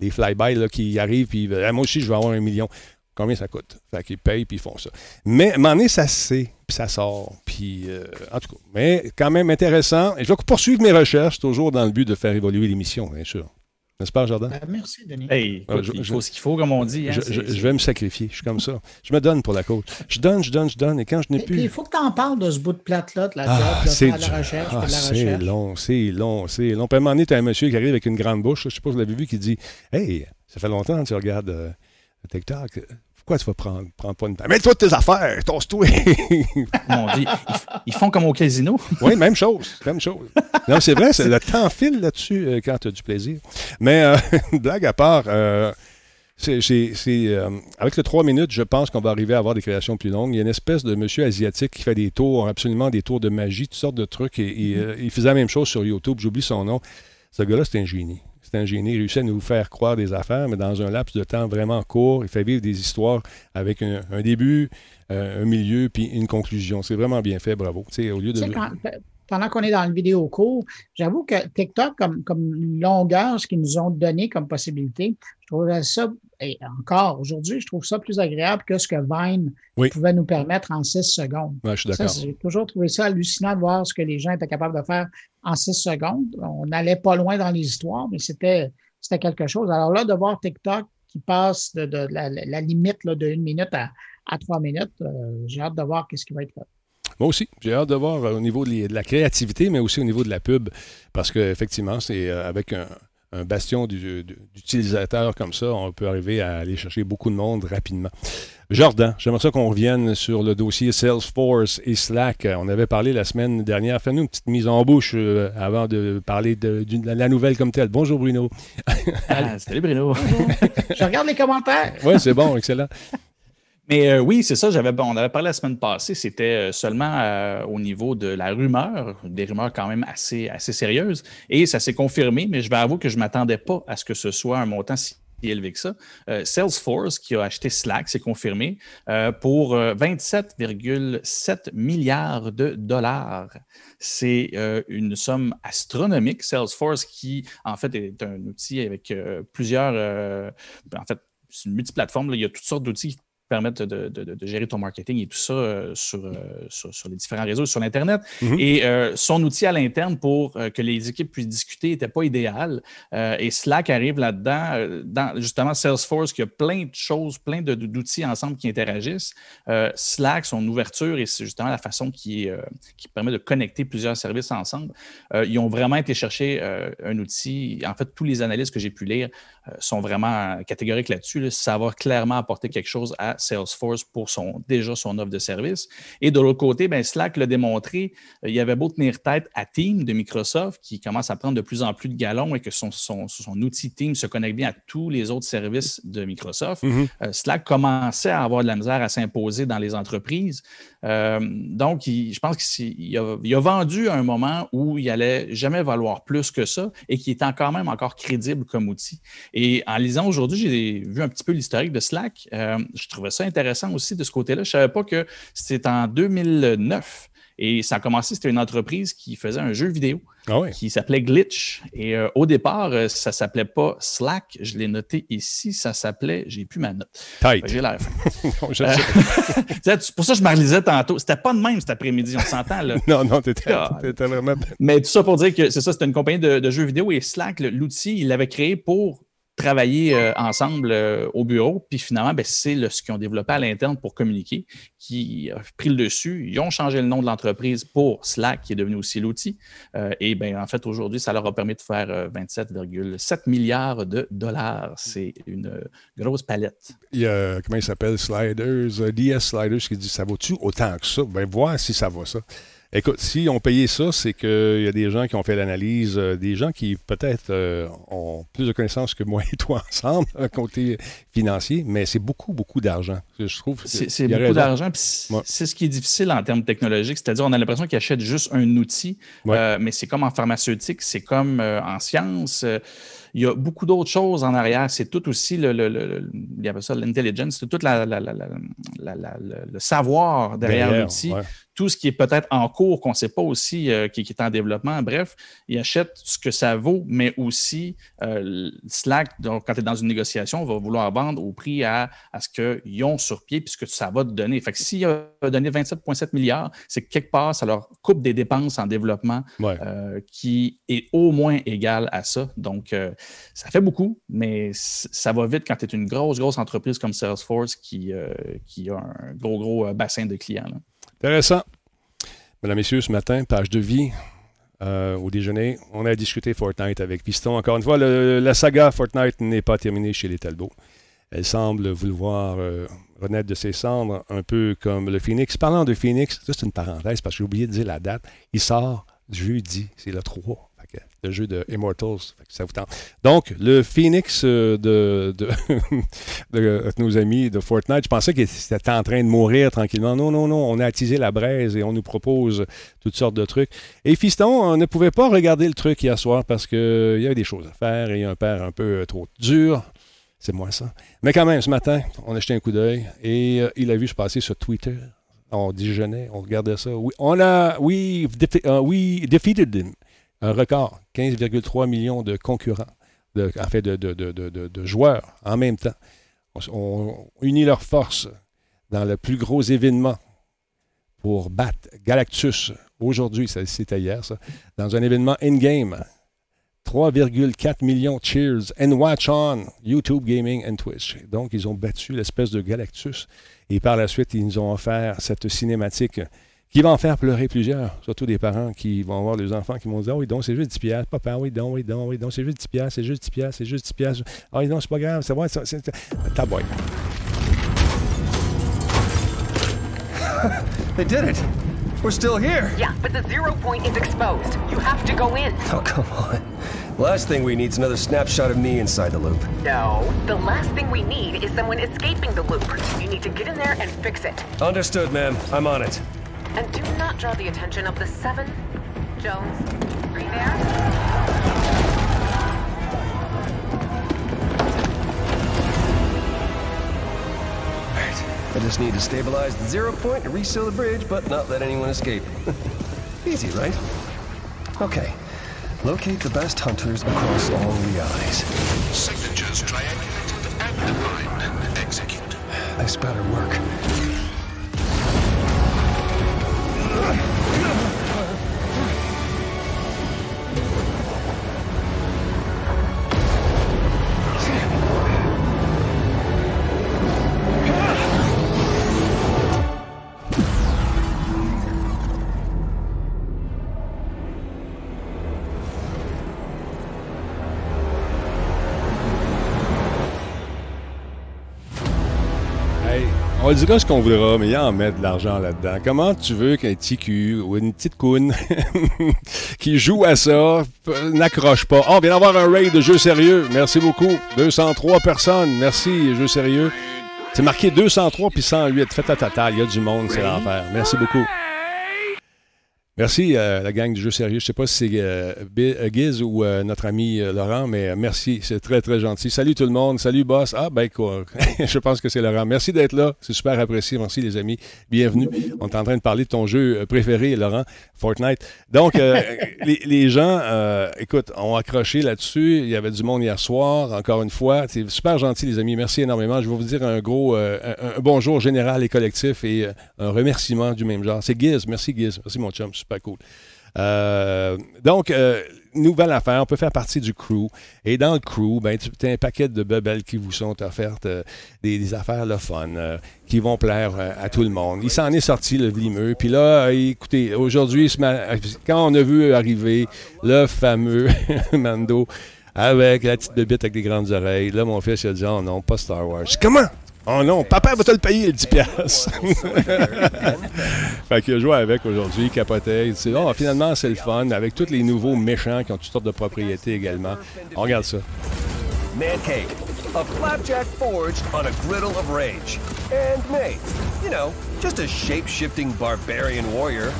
les fly-by, là, qui arrivent, puis Ah, moi aussi, je vais avoir un million. Combien ça coûte? Fait qu'ils payent, puis ils font ça. Mais à un moment donné, ça sait, puis ça sort, puis euh, en tout cas, mais quand même intéressant. Et je vais poursuivre mes recherches, toujours dans le but de faire évoluer l'émission, bien sûr. N'est-ce pas, Jordan? Ben, merci, Denis. Hey, écoute, je- il je- faut ce qu'il faut, comme on dit. hein, je, je- je vais me sacrifier, je suis comme ça. Je me donne pour la cause. Je donne, je donne, je donne, et quand je n'ai plus... il faut que tu en parles de ce bout de plate-là, de la Ah, job, de c'est faire de la recherche, Ah, de la c'est recherche. long, c'est long, c'est long. Puis à un moment donné, tu as un monsieur qui arrive avec une grande bouche. Je sais pas si vous l'avez vu, qui dit Hey, ça fait longtemps que tu regardes euh, TikTok. Pourquoi tu vas prendre, prendre pas une. Mets-toi de tes affaires, tosse-toi. (laughs) Mon Dieu, ils, font comme au casino. oui, même chose. Même chose. Non, c'est vrai, c'est- le temps file là-dessus euh, quand tu as du plaisir. Mais, euh, (laughs) blague à part, euh, c'est, avec le 3 minutes, je pense qu'on va arriver à avoir des créations plus longues. Il y a une espèce de monsieur asiatique qui fait des tours, absolument des tours de magie, toutes sortes de trucs. Et, et, il faisait la même chose sur YouTube, j'oublie son nom. Ce gars-là, c'est un génie. C'est un génie. Il réussit à nous faire croire des affaires, mais dans un laps de temps vraiment court. Il fait vivre des histoires avec un, un début, euh, un milieu, puis une conclusion. C'est vraiment bien fait, bravo. Au lieu de. Quand- pe- pendant qu'on est dans le vidéo court, j'avoue que TikTok, comme, comme longueur, ce qu'ils nous ont donné comme possibilité, je trouve ça, et encore aujourd'hui, je trouve ça plus agréable que ce que Vine pouvait nous permettre en six secondes. je suis d'accord. J'ai toujours trouvé ça hallucinant de voir ce que les gens étaient capables de faire en six secondes. On n'allait pas loin dans les histoires, mais c'était quelque chose. Alors là, de voir TikTok qui passe de, la, limite de une minute à, trois minutes, euh, j'ai hâte de voir ce qui va être fait. Moi aussi, j'ai hâte de voir au niveau de la créativité, mais aussi au niveau de la pub, parce qu'effectivement, c'est euh, avec un, bastion d'utilisateurs comme ça, on peut arriver à aller chercher beaucoup de monde rapidement. Jordan, j'aimerais ça qu'on revienne sur le dossier Salesforce et Slack. On avait parlé la semaine dernière. Fais-nous une petite mise en bouche euh, avant de parler de, la nouvelle comme telle. Bonjour Bruno. Ah, salut Bruno. Je regarde les commentaires. Oui, c'est bon, excellent. Mais euh, oui, c'est ça. J'avais, on avait parlé la semaine passée. C'était euh, seulement euh, au niveau de la rumeur, des rumeurs quand même assez, assez sérieuses. Et ça s'est confirmé, mais je vais avouer que je ne m'attendais pas à ce que ce soit un montant si élevé que ça. Salesforce, qui a acheté Slack, c'est confirmé, pour 27,7 milliards de dollars. C'est une somme astronomique. Salesforce, qui en fait est un outil avec plusieurs. en fait, c'est une multiplateforme. Il y a toutes sortes d'outils permettre de, gérer ton marketing et tout ça euh, euh, sur, sur, les différents réseaux, sur l'Internet. Mhm. Et euh, son outil à l'interne pour que les équipes puissent discuter n'était pas idéal. et Slack arrive là-dedans, dans justement Salesforce, qui a plein de choses, plein d'outils ensemble qui interagissent. Slack, son ouverture et c'est justement la façon qui, qui permet de connecter plusieurs services ensemble. ils ont vraiment été chercher un outil. En fait, tous les analystes que j'ai pu lire sont vraiment catégoriques là-dessus. Ça va clairement apporter quelque chose à Salesforce pour son, déjà son offre de service. Et de l'autre côté, ben, Slack l'a démontré, euh, il y avait beau tenir tête à Team de Microsoft qui commence à prendre de plus en plus de galons et que son, son, outil Team se connecte bien à tous les autres services de Microsoft. Mm-hmm. Euh, Slack commençait à avoir de la misère à s'imposer dans les entreprises. Euh, donc, je pense qu'il a, il a vendu à un moment où il allait jamais valoir plus que ça et qui était quand même encore crédible comme outil. Et en lisant aujourd'hui, j'ai vu un petit peu l'historique de Slack. je trouve ça intéressant aussi de ce côté-là. Je ne savais pas que c'était en 2009 et ça a commencé, c'était une entreprise qui faisait un jeu vidéo ah qui s'appelait Glitch. Et euh, au départ, ça euh, ça s'appelait pas Slack. Je l'ai noté ici. Ça s'appelait, j'ai plus ma note. J'ai l'air. (laughs) (laughs) c'est pour ça que je me tantôt. C'était pas de même cet après-midi, on s'entend. Là. (laughs) non, non, t'étais, vraiment. Mais tout ça pour dire que c'est ça, c'était une compagnie de, de, jeux vidéo et Slack, l'outil, il l'avait créé pour travailler euh, ensemble euh, au bureau. Puis finalement, ben, c'est ce qu'ils ont développé à l'interne pour communiquer qui a pris le dessus. Ils ont changé le nom de l'entreprise pour Slack, qui est devenu aussi l'outil. Euh, et ben, en fait, aujourd'hui, ça leur a permis de faire 27,7 milliards de dollars. C'est une grosse palette. Il y a, comment il s'appelle, Sliders, DS Sliders, qui dit ça vaut-tu autant que ça? Ben, voir si ça vaut ça. Écoute, si on payait ça, c'est qu'il y a des gens qui ont fait l'analyse, euh, des gens qui peut-être euh, ont plus de connaissances que moi et toi ensemble, un (laughs) côté financier, mais c'est beaucoup, beaucoup d'argent. Je trouve c'est beaucoup d'argent. C'est ce qui est difficile en termes technologiques, c'est-à-dire on a l'impression qu'ils achètent juste un outil, euh, mais c'est comme en pharmaceutique, c'est comme en sciences il y a beaucoup d'autres choses en arrière. C'est tout aussi le, le, le, ça l'intelligence, c'est tout la, la, le savoir derrière, l'outil. Tout ce qui est peut-être en cours, qu'on ne sait pas aussi, euh, qui, est en développement. Bref, il achète ce que ça vaut, mais aussi euh, Slack, donc, quand tu es dans une négociation, va vouloir vendre au prix à, à ce qu'ils ont sur pied puisque ça va te donner. Fait que s'il a donné 27,7 milliards, c'est que quelque part, ça leur coupe des dépenses en développement euh, qui est au moins égal à ça. Donc, ça fait beaucoup, mais ça va vite quand tu es une grosse, grosse entreprise comme Salesforce qui, qui a un gros, gros bassin de clients. Intéressant. Mesdames, Messieurs, ce matin, page de vie. Euh, au déjeuner, on a discuté Fortnite avec Piston. Encore une fois, la saga Fortnite n'est pas terminée chez les Talbot. Elle semble vouloir renaître de ses cendres, un peu comme le Phoenix. Parlant de Phoenix, c'est une parenthèse parce que j'ai oublié de dire la date. Il sort jeudi, c'est le 3 le jeu de Immortals. Ça vous tente. Donc, le Phoenix euh, de, de, (laughs) nos amis de Fortnite, je pensais qu'il était en train de mourir tranquillement. Non, non, non, on a attisé la braise et on nous propose toutes sortes de trucs. Et Fiston, on ne pouvait pas regarder le truc hier soir parce qu'il y avait des choses à faire et un père un peu trop dur. C'est moi ça. Mais quand même, ce matin, on a jeté un coup d'œil et euh, il a vu se passer sur Twitter On déjeunait, on regardait ça. On a, oui, uh, we defeated him. Un record, 15,3 millions de concurrents, en fait, de, joueurs en même temps. On, on unit leurs forces dans le plus gros événement pour battre Galactus aujourd'hui, c'était hier, dans un événement in-game. 3,4 millions cheers and watch on YouTube Gaming and Twitch. Donc, ils ont battu l'espèce de Galactus. Et par la suite, ils nous ont offert cette cinématique qui va en faire pleurer plusieurs, surtout des parents qui vont voir les enfants qui vont dire Ah oui, donc c'est juste 10 piastres. Papa, oui, donc, oui, donc, oui, donc, c'est juste 10 piastres, c'est juste 10 piastres, c'est juste 10 piastres. Ah oui, non, c'est pas grave, c'est vrai, c'est. Taboy. (laughs) They did it. We're still here. Yeah, but the zero point is exposed. You have to go in. Oh, come on. Last thing we need is another snapshot of me inside the loop. No. The last thing we need is someone escaping the loop. You need to get in there and fix it. Understood, ma'am. I'm on it. And do not draw the attention of the seven. Jones, are you there? I just need to stabilize the zero point and reseal the bridge, but not let anyone escape. (laughs) Easy, right? Okay. Locate the best hunters across all realities. Signatures triangulated and defined. Execute. This better work. Ugh! On dira ce qu'on voudra, mais il y en met de l'argent là-dedans. Comment tu veux qu'un TQ ou une petite coune (laughs) qui joue à ça n'accroche pas? Oh, on vient d'avoir un raid de jeu sérieux. Merci beaucoup. 203 personnes. Merci, jeu sérieux. C'est marqué 203 puis 108. Faites la totale. Il y a du monde, c'est l'enfer. Merci beaucoup. Merci, euh, la gang du jeu sérieux. Je ne sais pas si c'est euh, euh, Giz ou notre ami Laurent, mais merci. C'est très, très gentil. Salut tout le monde. Salut, boss. Ah, ben quoi. (laughs) je pense que c'est Laurent. Merci d'être là. C'est super apprécié. Merci, les amis. Bienvenue. On est en train de parler de ton jeu préféré, Laurent, Fortnite. Donc, (laughs) les, les, gens, écoute, ont accroché là-dessus. Il y avait du monde hier soir, encore une fois. C'est super gentil, les amis. Merci énormément. Je vais vous dire un gros, un, un, bonjour général et collectif et un remerciement du même genre. C'est Giz. Merci, Giz. Merci, mon chum super cool. Euh, donc, euh, nouvelle affaire, on peut faire partie du crew. Et dans le crew, ben, tu as un paquet de bebelles qui vous sont offertes, euh, des, affaires le fun, qui vont plaire à tout le monde. Il s'en est sorti, le vlimeux. Puis là, écoutez, aujourd'hui, quand on a vu arriver le fameux (laughs) Mando avec la petite bébite avec des grandes oreilles, là, mon fils il a dit, oh non, pas Star Wars. Comment? Oh non, papa va te le payer, le 10 piastres. fait qu'il a avec aujourd'hui, il capotait. Il dit, oh, finalement, c'est le fun, avec tous les nouveaux méchants qui ont toutes sortes de propriétés également. On regarde ça. Man cake, a flapjack forge on a griddle of rage. And mate, you know, just a shape-shifting barbarian warrior.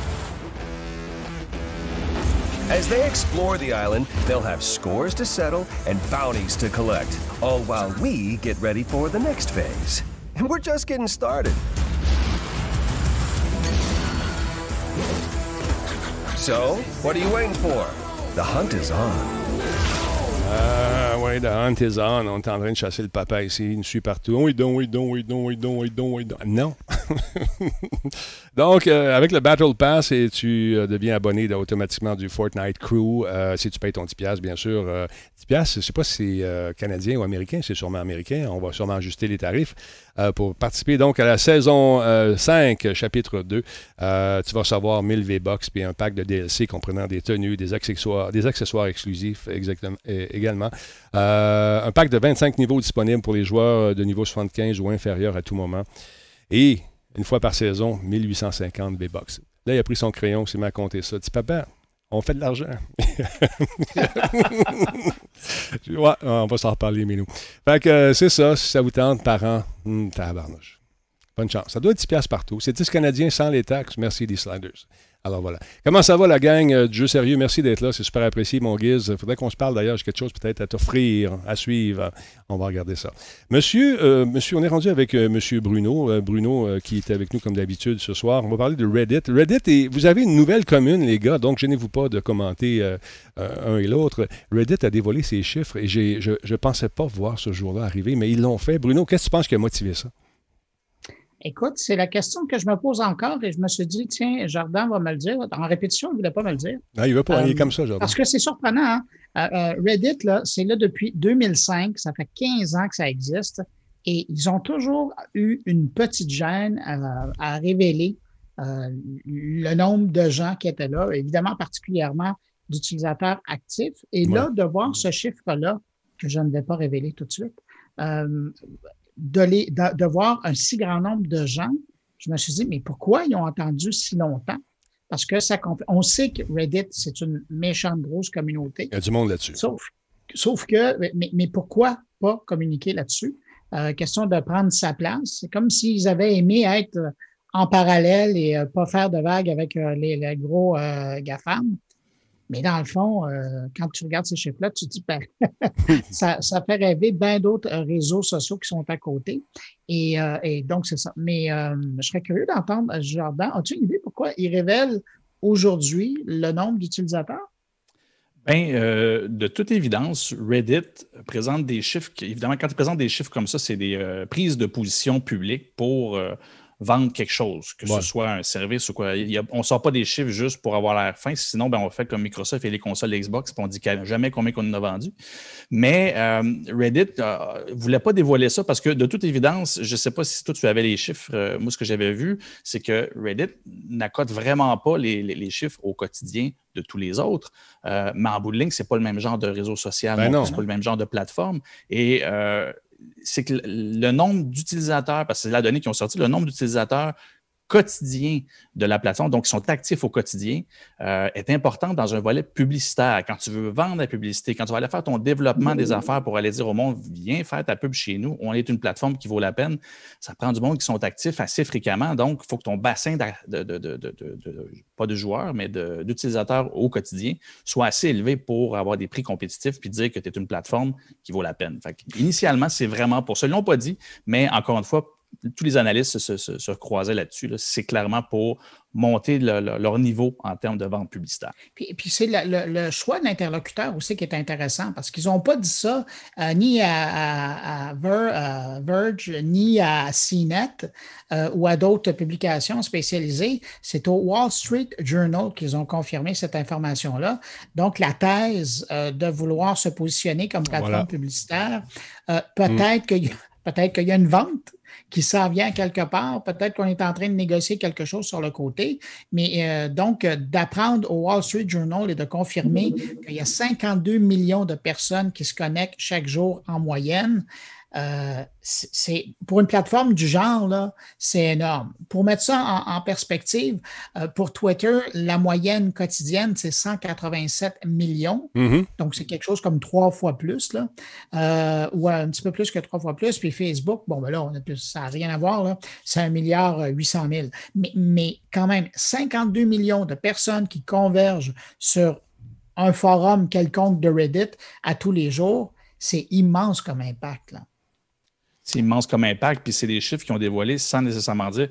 As they explore the island, they'll have scores to settle and bounties to collect, all while we get ready for the next phase. And we're just getting started. So, what are you waiting for? The hunt is on. Ah, ouais, The Hunt is on. On est en train de chasser le papa ici. Il nous suit partout. Oui, donc, oui, donc, oui, donc, oui, donc, oui, donc, oui, donc. Non. (laughs) Donc, euh, avec le Battle Pass, et tu euh, deviens abonné automatiquement du Fortnite Crew. Si tu payes ton 10$, bien sûr. 10$, je ne sais pas si c'est canadien ou américain. C'est sûrement américain. On va sûrement ajuster les tarifs. Pour participer donc à la saison 5, chapitre 2, tu vas recevoir 1000 V-Bucks puis un pack de DLC comprenant des tenues, des accessoires, des accessoires exclusifs exactement, également. un pack de 25 niveaux disponibles pour les joueurs de niveau 75 ou inférieur à tout moment. Et une fois par saison, 1850 B-Box. Là, il a pris son crayon, mis à compter ça. Dit Papa, on fait de l'argent. (laughs) ouais, on va s'en reparler, mais nous. Fait que euh, c'est ça, si ça vous tente, parents, hmm, tabarnouche. Bonne chance. Ça doit être 10$ partout. C'est 10 Canadiens sans les taxes. Merci, les sliders. Alors voilà. Comment ça va la gang euh, du jeu sérieux? Merci d'être là. C'est super apprécié, mon guise. Il faudrait qu'on se parle d'ailleurs. J'ai quelque chose peut-être à t'offrir, à suivre. On va regarder ça. Monsieur, euh, monsieur on est rendu avec euh, Monsieur Bruno. Bruno qui est avec nous comme d'habitude ce soir. On va parler de Reddit. Reddit, et vous avez une nouvelle commune, les gars, donc gênez-vous pas de commenter un et l'autre. Reddit a dévoilé ses chiffres et je ne pensais pas voir ce jour-là arriver, mais ils l'ont fait. Bruno, qu'est-ce que tu penses qui a motivé ça? Écoute, c'est la question que je me pose encore et je me suis dit, tiens, Jordan va me le dire. En répétition, il ne voulait pas me le dire. Non, il veut pas, il est euh, comme ça, Jordan. Parce que c'est surprenant. Hein. Euh, euh, Reddit, là, c'est là depuis 2005. Ça fait 15 ans que ça existe. Et ils ont toujours eu une petite gêne à, révéler le nombre de gens qui étaient là, évidemment particulièrement d'utilisateurs actifs. Et là, de voir ce chiffre-là, que je ne vais pas révéler tout de suite, de, de, voir un si grand nombre de gens, je me suis dit, mais pourquoi ils ont attendu si longtemps? Parce que ça on sait que Reddit, c'est une méchante grosse communauté. Il y a du monde là-dessus. Sauf, sauf que, mais, mais pourquoi pas communiquer là-dessus? Euh, question de prendre sa place. C'est comme s'ils avaient aimé être en parallèle et euh, pas faire de vagues avec euh, les, les, gros GAFAM. Mais dans le fond, euh, quand tu regardes ces chiffres-là, tu te dis, ben, (laughs) ça, ça, fait rêver bien d'autres euh, réseaux sociaux qui sont à côté. Et, euh, et donc, c'est ça. Mais je serais curieux d'entendre, Jordan, as-tu une idée pourquoi il révèle aujourd'hui le nombre d'utilisateurs? Bien, de toute évidence, Reddit présente des chiffres. évidemment, quand il présente des chiffres comme ça, c'est des prises de position publiques pour vendre quelque chose, que ce soit un service ou quoi. on ne sort pas des chiffres juste pour avoir l'air fin, sinon ben, on fait comme Microsoft et les consoles Xbox, puis on dit jamais combien qu'on en a vendu. Mais euh, Reddit ne euh, voulait pas dévoiler ça parce que de toute évidence, je ne sais pas si toi tu avais les chiffres, euh, moi ce que j'avais vu, c'est que Reddit n'accote vraiment pas les, chiffres au quotidien de tous les autres. mais en bout de ligne, ce n'est pas le même genre de réseau social, ben ce n'est pas le même genre de plateforme. Et c'est que le nombre d'utilisateurs, parce que c'est la donnée qui ont sorti, le nombre d'utilisateurs quotidien de la plateforme, donc qui sont actifs au quotidien, euh, est important dans un volet publicitaire. Quand tu veux vendre la publicité, quand tu vas aller faire ton développement des affaires pour aller dire au monde, viens faire ta pub chez nous, on est une plateforme qui vaut la peine, ça prend du monde qui sont actifs assez fréquemment. Donc, il faut que ton bassin, de, pas de joueurs, mais d'utilisateurs au quotidien soit assez élevé pour avoir des prix compétitifs puis dire que tu es une plateforme qui vaut la peine. initialement, c'est vraiment pour ça. Ils ne l'ont pas dit, mais encore une fois, tous les analystes se, se, croisaient là-dessus. C'est clairement pour monter leur niveau en termes de vente publicitaire. Puis, puis c'est le, choix de l'interlocuteur aussi qui est intéressant parce qu'ils n'ont pas dit ça euh, ni à, Verge, ni à CNET euh, ou à d'autres publications spécialisées. C'est au Wall Street Journal qu'ils ont confirmé cette information-là. Donc, la thèse euh, de vouloir se positionner comme plateforme publicitaire, peut-être que peut-être qu'il y a une vente qui s'en vient quelque part. Peut-être qu'on est en train de négocier quelque chose sur le côté. Mais euh, donc, euh, d'apprendre au Wall Street Journal et de confirmer qu'il y a 52 millions de personnes qui se connectent chaque jour en moyenne, euh, c'est pour une plateforme du genre, là, c'est énorme. Pour mettre ça en, perspective, euh, pour Twitter, la moyenne quotidienne, c'est 187 millions. Mm-hmm. Donc, c'est quelque chose comme trois fois plus, là, euh, ou un petit peu plus que trois fois plus. Puis Facebook, bon, ben là, on a plus, ça n'a rien à voir, là, c'est un milliard 800 000. Mais, mais quand même, 52 millions de personnes qui convergent sur un forum quelconque de Reddit à tous les jours, c'est immense comme impact. Là c'est immense comme impact, puis c'est des chiffres qui ont dévoilé sans nécessairement dire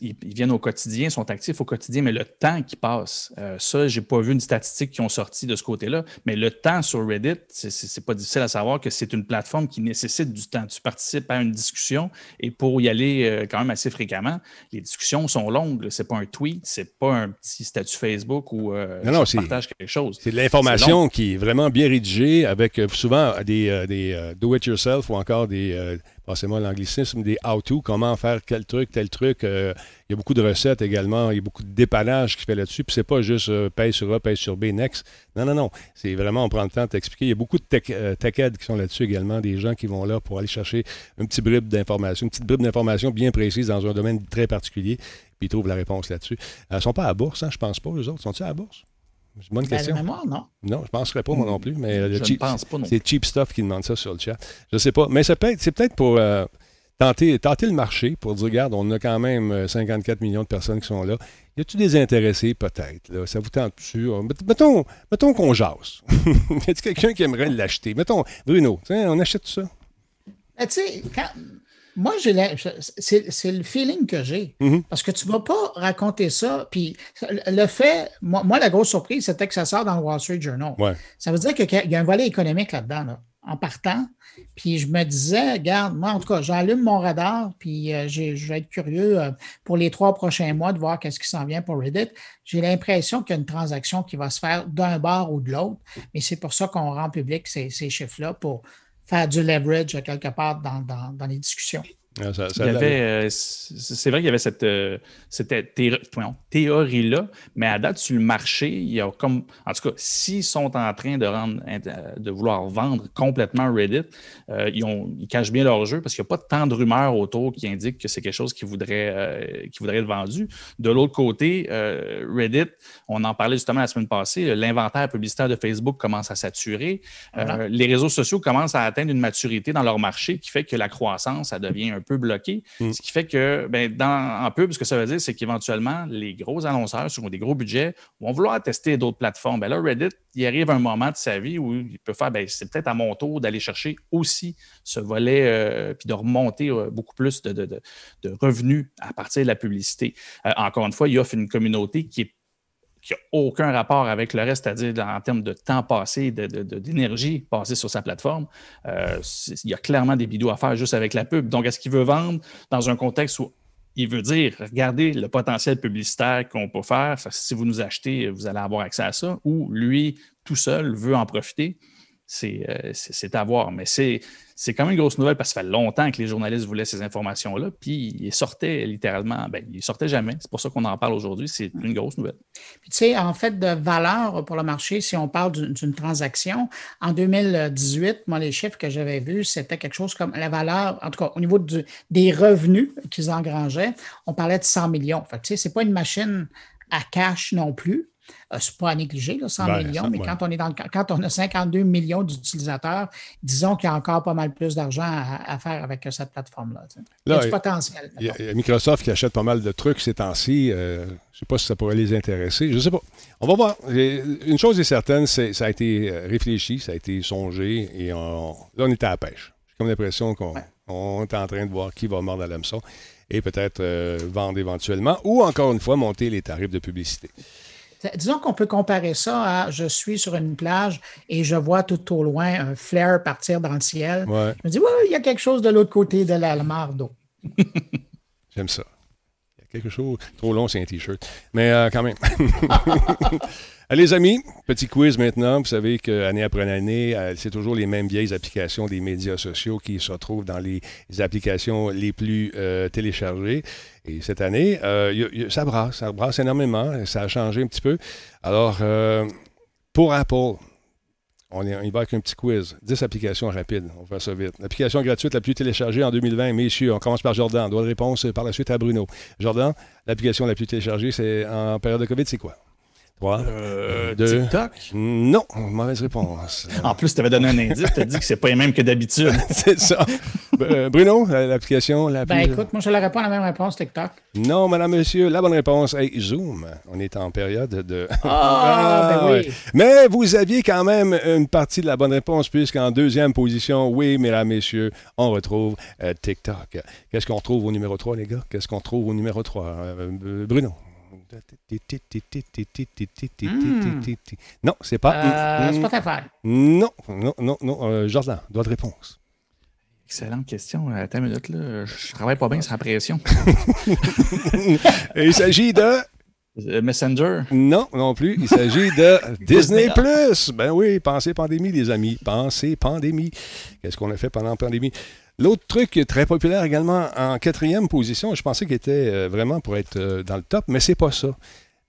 ils, viennent au quotidien, sont actifs au quotidien, mais le temps qui passe, euh, ça, j'ai pas vu une statistique qui ont sorti de ce côté-là, mais le temps sur Reddit, c'est pas difficile à savoir que c'est une plateforme qui nécessite du temps. Tu participes à une discussion et pour y aller euh, quand même assez fréquemment, les discussions sont longues. C'est pas un tweet, c'est pas un petit statut Facebook où euh, non, tu partages quelque chose. C'est de l'information qui est vraiment bien rédigée avec souvent des, des do-it-yourself ou encore des passez-moi l'anglicisme, des how-to, comment faire quel truc, tel truc. Euh, il y a beaucoup de recettes également, il y a beaucoup de dépannage qui fait là-dessus. Puis c'est pas juste euh, paye sur A, paye sur B, next. Non, non, non. C'est vraiment, on prend le temps de t'expliquer. Il y a beaucoup de tech, euh, tech qui sont là-dessus également, des gens qui vont là pour aller chercher un petit bribe d'information, une petite bribe d'information bien précise dans un domaine très particulier, puis ils trouvent la réponse là-dessus. ils ne sont pas à la bourse, hein, je pense pas, les autres. Sont-ils à la bourse? C'est une bonne ben, question. mémoire, non. Non, je ne penserais pas, moi non plus. Mais je ne pense pas non C'est cheap stuff qui demande ça sur le chat. Je ne sais pas. Mais c'est peut-être, pour tenter, tenter le marché pour dire, regarde, on a quand même euh, 54 millions de personnes qui sont là. Y a-tu des intéressés, peut-être? Ça vous tente-tu? Euh, met- Mettons, mettons qu'on jase. (laughs) y a-t-il quelqu'un qui aimerait l'acheter? Mettons, Bruno, on achète ça? Mais tu sais, quand- moi, j'ai la- c'est le feeling que j'ai. Mhm. Parce que tu ne vas pas raconter ça. Puis le fait, moi, moi, la grosse surprise, c'était que ça sort dans le Wall Street Journal. Ouais. Ça veut dire qu'il y a un volet économique là-dedans, là, en partant. Puis je me disais, regarde, moi, en tout cas, j'allume mon radar, puis euh, je vais être curieux euh, pour les trois prochains mois de voir qu'est-ce qui s'en vient pour Reddit. J'ai l'impression qu'il y a une transaction qui va se faire d'un bord ou de l'autre, mais c'est pour ça qu'on rend public ces, ces chiffres-là pour faire du leverage euh, quelque part dans- dans les discussions. Ah, ça- ça euh, c'est vrai qu'il y avait cette, euh, cette théorie-là, mais à date, sur le marché, il y a comme. En tout cas, s'ils sont en train de, rendre, de vouloir vendre complètement Reddit, euh, ils, ont, ils cachent bien leur jeu parce qu'il n'y a pas tant de rumeurs autour qui indiquent que c'est quelque chose qui voudrait, euh, qui voudrait être vendu. De l'autre côté, euh, Reddit, on en parlait justement la semaine passée, l'inventaire publicitaire de Facebook commence à saturer. Euh, Voilà. les réseaux sociaux commencent à atteindre une maturité dans leur marché qui fait que la croissance, ça devient un peu bloqué. Mm. Ce qui fait que, ben, dans, en pub, ce que ça veut dire, c'est qu'éventuellement, les gros annonceurs sur des gros budgets vont vouloir tester d'autres plateformes. Ben là, Reddit, il arrive un moment de sa vie où il peut faire, ben, c'est peut-être à mon tour d'aller chercher aussi ce volet, euh, puis de remonter euh, beaucoup plus de, de- de- de revenus à partir de la publicité. Euh, encore une fois, il offre une communauté qui est qui n'a aucun rapport avec le reste, c'est-à-dire en termes de temps passé, de- de- d'énergie passée sur sa plateforme. Euh, il y a clairement des bidous à faire juste avec la pub. Donc, est-ce qu'il veut vendre dans un contexte où il veut dire, regardez le potentiel publicitaire qu'on peut faire, si vous nous achetez, vous allez avoir accès à ça, ou lui, tout seul, veut en profiter? C'est euh, c'est- à voir. Mais c'est quand même une grosse nouvelle parce que ça fait longtemps que les journalistes voulaient ces informations-là, puis ils sortaient littéralement, ben, ils sortaient jamais. C'est pour ça qu'on en parle aujourd'hui. C'est une grosse nouvelle. Puis, tu sais, en fait, de valeur pour le marché, si on parle d'une- transaction, en 2018, moi, les chiffres que j'avais vus, c'était quelque chose comme la valeur, en tout cas, au niveau des revenus qu'ils engrangeaient, on parlait de 100 millions. Fait que, tu sais, c'est pas une machine à cash non plus. Euh, c'est pas à négliger, là, 100 Ben, millions, ça, mais ouais. quand, on est dans le- quand on a 52 millions d'utilisateurs, disons qu'il y a encore pas mal plus d'argent à, à faire avec euh, cette plateforme-là. Il y a du potentiel. Il y, a, il y a Microsoft qui achète pas mal de trucs ces temps-ci. Euh, je ne sais pas si ça pourrait les intéresser. Je ne sais pas. On va voir. Et Une chose est certaine, c'est ça a été euh, réfléchi, ça a été songé et on- là, on est à la pêche. J'ai comme l'impression qu'on on est en train de voir qui va mordre à l'hameçon et peut-être euh, vendre éventuellement ou encore une fois monter les tarifs de publicité. Disons qu'on peut comparer ça à je suis sur une plage et je vois tout au loin un flare partir dans le ciel. Ouais. Je me dis, ouais, il y a quelque chose de l'autre côté de la mare d'eau. (laughs) J'aime ça. Il y a quelque chose. Trop long, c'est un T-shirt. Mais euh, quand même. (laughs) Allez, les amis, petit quiz maintenant. Vous savez qu'année après année, euh, c'est toujours les mêmes vieilles applications des médias sociaux qui se retrouvent dans les applications les plus euh, téléchargées. Et cette année, euh, ça brasse, ça brasse énormément. Ça a changé un petit peu. Alors, pour Apple, on, y va avec un petit quiz. 10 applications rapides. On va faire ça vite. L'application gratuite la plus téléchargée en 2020, messieurs. On commence par Jordan. Droit de réponse par la suite à Bruno. Jordan, l'application la plus téléchargée c'est en période de COVID, c'est quoi? 3, Euh, Deux. TikTok? Non, mauvaise réponse. En plus, tu avais donné un indice, tu as dit que c'est pas les mêmes que d'habitude. (laughs) c'est ça. Euh, Bruno, la- l'application la Ben plus... écoute, moi, je n'aurais pas la même réponse, TikTok. Non, madame, monsieur, la bonne réponse est Zoom. On est en période de... Ah, (laughs) ben oui. ouais. Mais vous aviez quand même une partie de la bonne réponse, puisqu'en deuxième position, oui, mesdames, messieurs, on retrouve euh, TikTok. Qu'est-ce qu'on retrouve au numéro 3, les gars? Qu'est-ce qu'on trouve au numéro 3? Euh, euh, Bruno? Non, c'est pas... Euh, Mm, mm, Spotify. Non, non, non, non. euh, Jordan, droit de réponse. Excellente question. Attends une minute, là. Je travaille pas bien sans pression. (laughs) Il s'agit de... Euh, Messenger. Non, non plus. Il s'agit de (laughs) Disney Plus. Ben oui, pensez pandémie, les amis. Pensez pandémie. Qu'est-ce qu'on a fait pendant la pandémie? L'autre truc très populaire également en quatrième position, je pensais qu'il était euh, vraiment pour être euh, dans le top, mais c'est pas ça.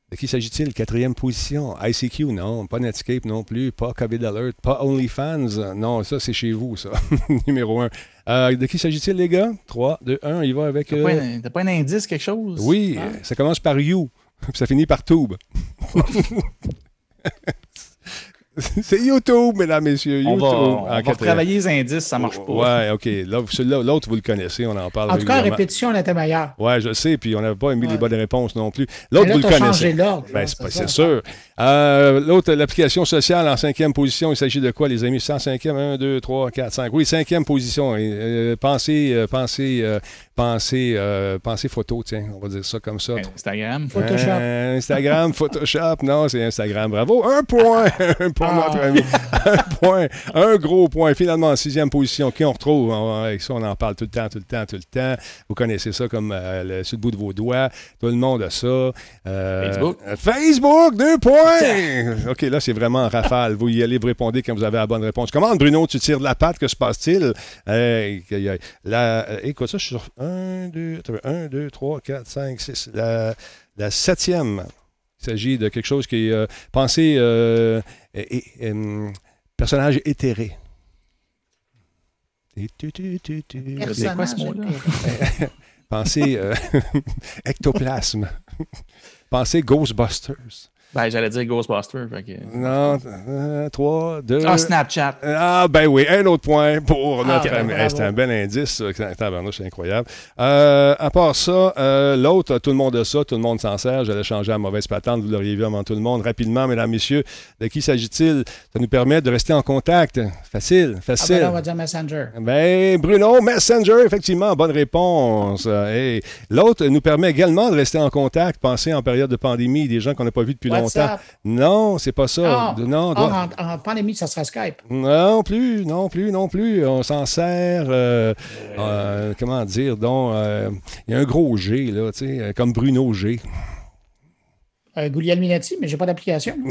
De qui s'agit-il? Quatrième position. ICQ, non. Pas Netscape non plus. Pas COVID Alert. Pas OnlyFans. Non, ça, c'est chez vous, ça. (laughs) Numéro un. Euh, de qui s'agit-il, les gars? 3, 2, 1. Il va avec. T'as euh, pas, un- t'as pas un indice, quelque chose? Oui, Ah. ça commence par You. puis (laughs) ça finit par Tube. (laughs) (laughs) c'est YouTube, mesdames, messieurs. On YouTube. va, on va travailler les indices, ça marche pas. Ouais, OK. L'autre, vous le connaissez, on en parle En tout cas, en répétition, on était meilleur. Ouais, je sais, puis on n'avait pas mis les bonnes réponses non plus. L'autre, vous le connaissez. changé l'ordre, Ben, c'est sûr. Euh, L'autre, l'application sociale en cinquième position. Il s'agit de quoi, les amis? 105e, 1, 2, 3, 4, 5. Oui, cinquième position. Et, euh, pensez, euh, pensez, euh, pensez, euh, pensez photo, tiens, on va dire ça comme ça. Instagram. Photoshop. Euh, Instagram, Photoshop, non, c'est Instagram. Bravo. Un point (laughs) pour notre ami. Un point. Un gros point. Finalement, en sixième position. Qui on retrouve? On- avec ça, on en parle tout le temps, tout le temps, tout le temps. Vous connaissez ça comme euh, le, sur le bout de vos doigts. Tout le monde a ça. Euh, Facebook. Facebook, deux points. (laughs) OK, là, c'est vraiment en rafale. Vous y allez, vous répondez quand vous avez la bonne réponse. Comment, Bruno, tu tires de la patte? Que se passe-t-il? Euh, la, euh, écoute, ça, je suis sur 1, 2, 1, 2, 3, 4, 5, 6. La, la septième. Il s'agit de quelque chose qui est euh, pensé euh, et- et, euh, personnage éthéré. C'est quoi ce mot-là? (laughs) Pensez euh, (laughs) ectoplasme. Pensez Ghostbusters. Ben, j'allais dire Ghostbusters. que- Non, euh, trois, deux. Ah, Snapchat. Ah, ben oui, un autre point pour Ah, notre ben, ami. Hey, C'est un bel indice, c'est incroyable. Euh, à part ça, euh, l'autre, tout le monde a ça, tout le monde s'en sert. J'allais changer la mauvaise patente, vous l'auriez vu avant tout le monde. Rapidement, mesdames, messieurs, de qui s'agit-il? Ça nous permet de rester en contact. Facile, Ah, ben facile. là, on va dire Messenger. Ben, Bruno, Messenger, effectivement, bonne réponse. Euh, hey, L'autre nous permet également de rester en contact. Pensez en période de pandémie, des gens qu'on n'a pas vus depuis longtemps. WhatsApp. Non, c'est pas ça. Ah, non, ah, en, en pandémie, ça sera Skype. non plus, non plus, non plus. On s'en sert, euh, euh, comment dire, donc, euh, il y a un gros G, là, tu sais, comme Bruno G. Euh, Guglielminetti, mais j'ai pas d'application. (laughs)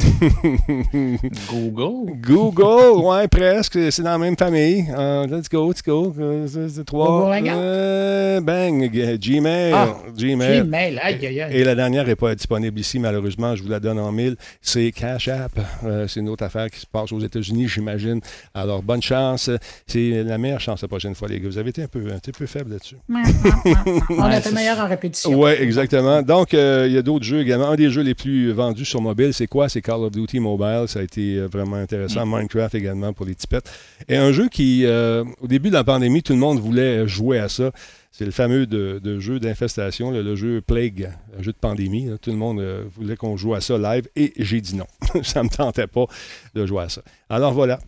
Google. Google, ouais, presque, c'est dans la même famille. Euh, let's go, let's go. C'est- c'est trois. Euh, bang, Gmail. Ah, Gmail. Gmail, aïe, aïe, aïe. Et la dernière n'est pas disponible ici, malheureusement. Je vous la donne en mille. C'est Cash App. Euh, c'est une autre affaire qui se passe aux États-Unis, j'imagine. Alors, bonne chance. C'est la meilleure chance la prochaine fois, les gars. Vous avez été un peu, un petit peu faible là-dessus. (laughs) On était meilleur en répétition. Oui, exactement. Donc, euh, il y a d'autres jeux également. Un des jeux les plus vendus sur mobile, c'est quoi? C'est Call of Duty Mobile. Ça a été euh, vraiment intéressant. Minecraft également pour les tipettes. Et un jeu qui, euh, au début de la pandémie, tout le monde voulait jouer à ça. C'est le fameux de, de jeu d'infestation, le, le jeu Plague, un jeu de pandémie. là. Tout le monde euh, voulait qu'on joue à ça live et j'ai dit non. (laughs) ça ne me tentait pas de jouer à ça. Alors voilà.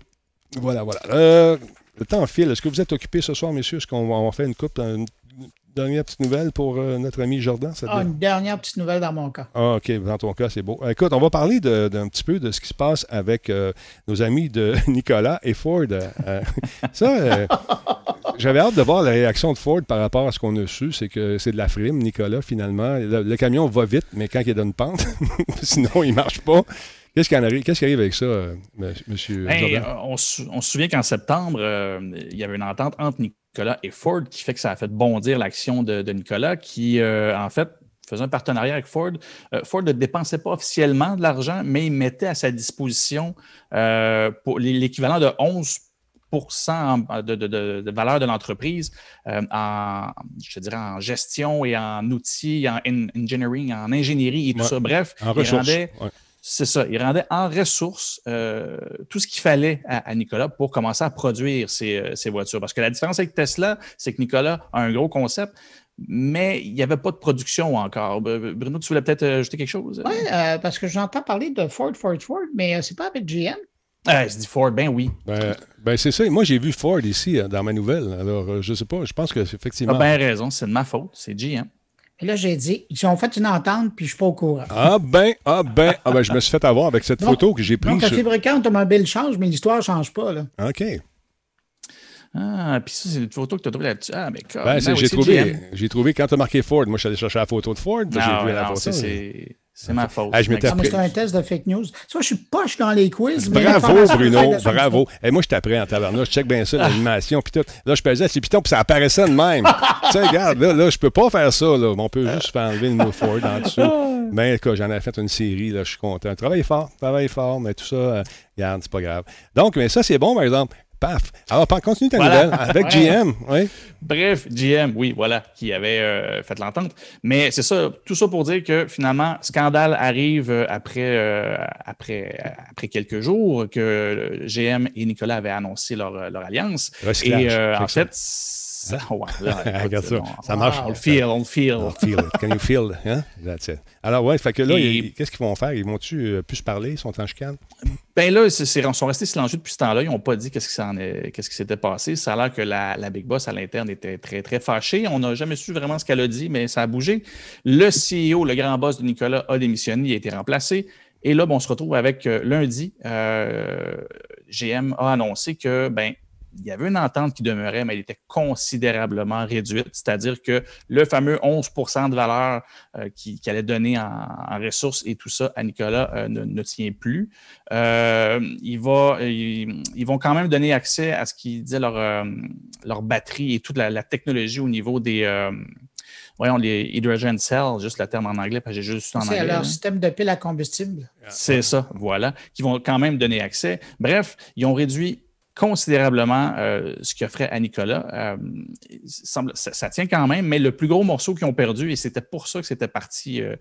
Voilà, voilà. Euh, le temps file. Est-ce que vous êtes occupés ce soir, messieurs? Est-ce qu'on va, on va faire une coupe, une dernière petite nouvelle pour euh, notre ami Jordan? Ça Ah, une dernière petite nouvelle dans mon cas. Ah, OK. Dans ton cas, c'est beau. Écoute, on va parler d'un petit peu de ce qui se passe avec euh, nos amis de (laughs) Nicolas et Ford. Euh, ça, (laughs) j'avais hâte de voir la réaction de Ford par rapport à ce qu'on a su. C'est que c'est de la frime, Nicolas, finalement. Le, le camion va vite, mais quand il une pente, (laughs) sinon, il marche pas. Qu'est-ce qui, arrive, qu'est-ce qui arrive avec ça, euh, monsieur Ben, euh, on, se- souvient qu'en septembre, euh, il y avait une entente entre Nicolas et Ford qui fait que ça a fait bondir l'action de, de Nicolas qui, euh, en fait, faisait un partenariat avec Ford. Ford ne dépensait pas officiellement de l'argent, mais il mettait à sa disposition l'équivalent de 11 en- de, de- de- de valeur de l'entreprise euh, en, je te dirais, en gestion et en outils, en in- engineering, en ingénierie et tout Ouais. ça. Bref, En il ressources. rendait, ouais. C'est ça. Il rendait en ressources euh, tout ce qu'il fallait à, à Nicolas pour commencer à produire ces, euh, voitures. Parce que la différence avec Tesla, c'est que Nicolas a un gros concept, mais il n'y avait pas de production encore. Bruno, tu voulais peut-être euh, ajouter quelque chose? Oui, parce que j'entends parler de Ford, Ford, Ford, mais euh, c'est pas avec GM. Ah, il se dit Ford, ben oui. Ben, ben, c'est ça. Moi, j'ai vu Ford ici, dans ma nouvelle. Alors, je sais pas. Je pense que c'est Tu as effectivement. bien raison, c'est de ma faute, c'est GM. Et là, j'ai dit, ils ont fait une entente, puis je suis pas au courant. Ah ben, ah ben, ah ben, je me suis fait avoir avec cette Donc- photo que j'ai prise. Donc, le sur- fabricant automobile change, mais l'histoire change pas. Là. OK. Ah, puis ça, c'est une photo que tu as trouvée là-dessus. Ah, mais Ben, oui, j'ai trouvé, j'ai trouvé quand tu as marqué Ford. Moi, je suis allé chercher la photo de Ford. puis Ah, j'ai vu la photo. c'est- c'est ma faute. Ah, je m'étais Ah, c'est un test de fake news. Ça, je suis poche dans les quiz. mais Bravo, Bruno, bravo. Et moi, je t'apprends en tabarnak. Je check bien ça, l'animation, puis tout. Là, je pesais sur piton, puis ça apparaissait de même. (laughs) tu sais, regarde, là, là, je peux pas faire ça, là. On peut juste faire enlever le mot Ford en dessous. Mais, (laughs) écoute, j'en ai fait une série, là, je suis content. Travaille fort, travaille fort, mais tout ça, euh, regarde, c'est pas grave. Donc, mais ça, c'est bon, par exemple. Paf. Alors, continue ta Voilà. nouvelle avec Ouais. GM. Oui. Bref, GM, oui, voilà, qui avait euh, fait l'entente. Mais c'est ça, tout ça pour dire que finalement, scandale arrive euh, après, euh, après, après quelques jours que GM et Nicolas avaient annoncé leur, leur Et euh, en fait, ça, (laughs) ouais, là, Regarde ça. on- Ça marche. On le feel, on le feel. Oh, feel it. Can you feel? Hein? That's it. Alors, ouais, fait que là, Et- qu'est-ce qu'ils vont faire? Ils vont-tu euh, plus se parler? Ils sont en chicane? Ben là, ils sont restés silencieux depuis ce temps-là. Ils n'ont pas dit qu'est-ce qui s'était passé. Ça a l'air que la, la Big Boss à l'interne était très, très fâchée. On n'a jamais su vraiment ce qu'elle a dit, mais ça a bougé. Le CEO, le grand boss de Nicolas, a démissionné, il a été remplacé. Et là, ben, on se retrouve avec euh, lundi. euh, GM a annoncé que ben, il y avait une entente qui demeurait, mais elle était considérablement réduite. C'est-à-dire que le fameux 11% de valeur euh, qui- qu'il allait donner en, en ressources et tout ça à Nicolas euh, ne, ne tient plus. Euh, il va, ils, ils vont quand même donner accès à ce qu'ils disaient leur, euh, leur batterie et toute la, la technologie au niveau des. voyons, les hydrogen cells, juste le terme en anglais, parce que j'ai juste en C'est anglais. leur là. système de pile à combustible. C'est ça, voilà, qui vont quand même donner accès. Bref, ils ont réduit considérablement euh, ce qu'ils offraient à Nicolas. Euh, semble, ça, ça tient quand même, mais le plus gros morceau qu'ils ont perdu, et c'était pour ça que c'était parti euh,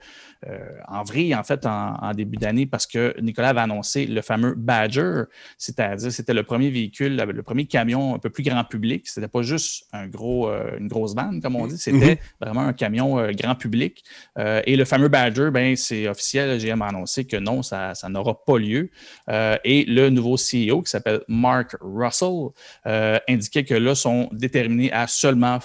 euh, en vrille, en fait, en, en début d'année, parce que Nicolas avait annoncé le fameux Badger, c'est-à-dire c'était le premier véhicule, le premier camion un peu plus grand public. C'était pas juste un gros, une grosse vanne, comme on dit, c'était vraiment un camion grand public. Et le fameux Badger, ben, c'est officiel, GM a annoncé que non, ça, ça n'aura pas lieu. Et le nouveau CEO, qui s'appelle Mark Russell, euh, indiquait que là, sont déterminés à seulement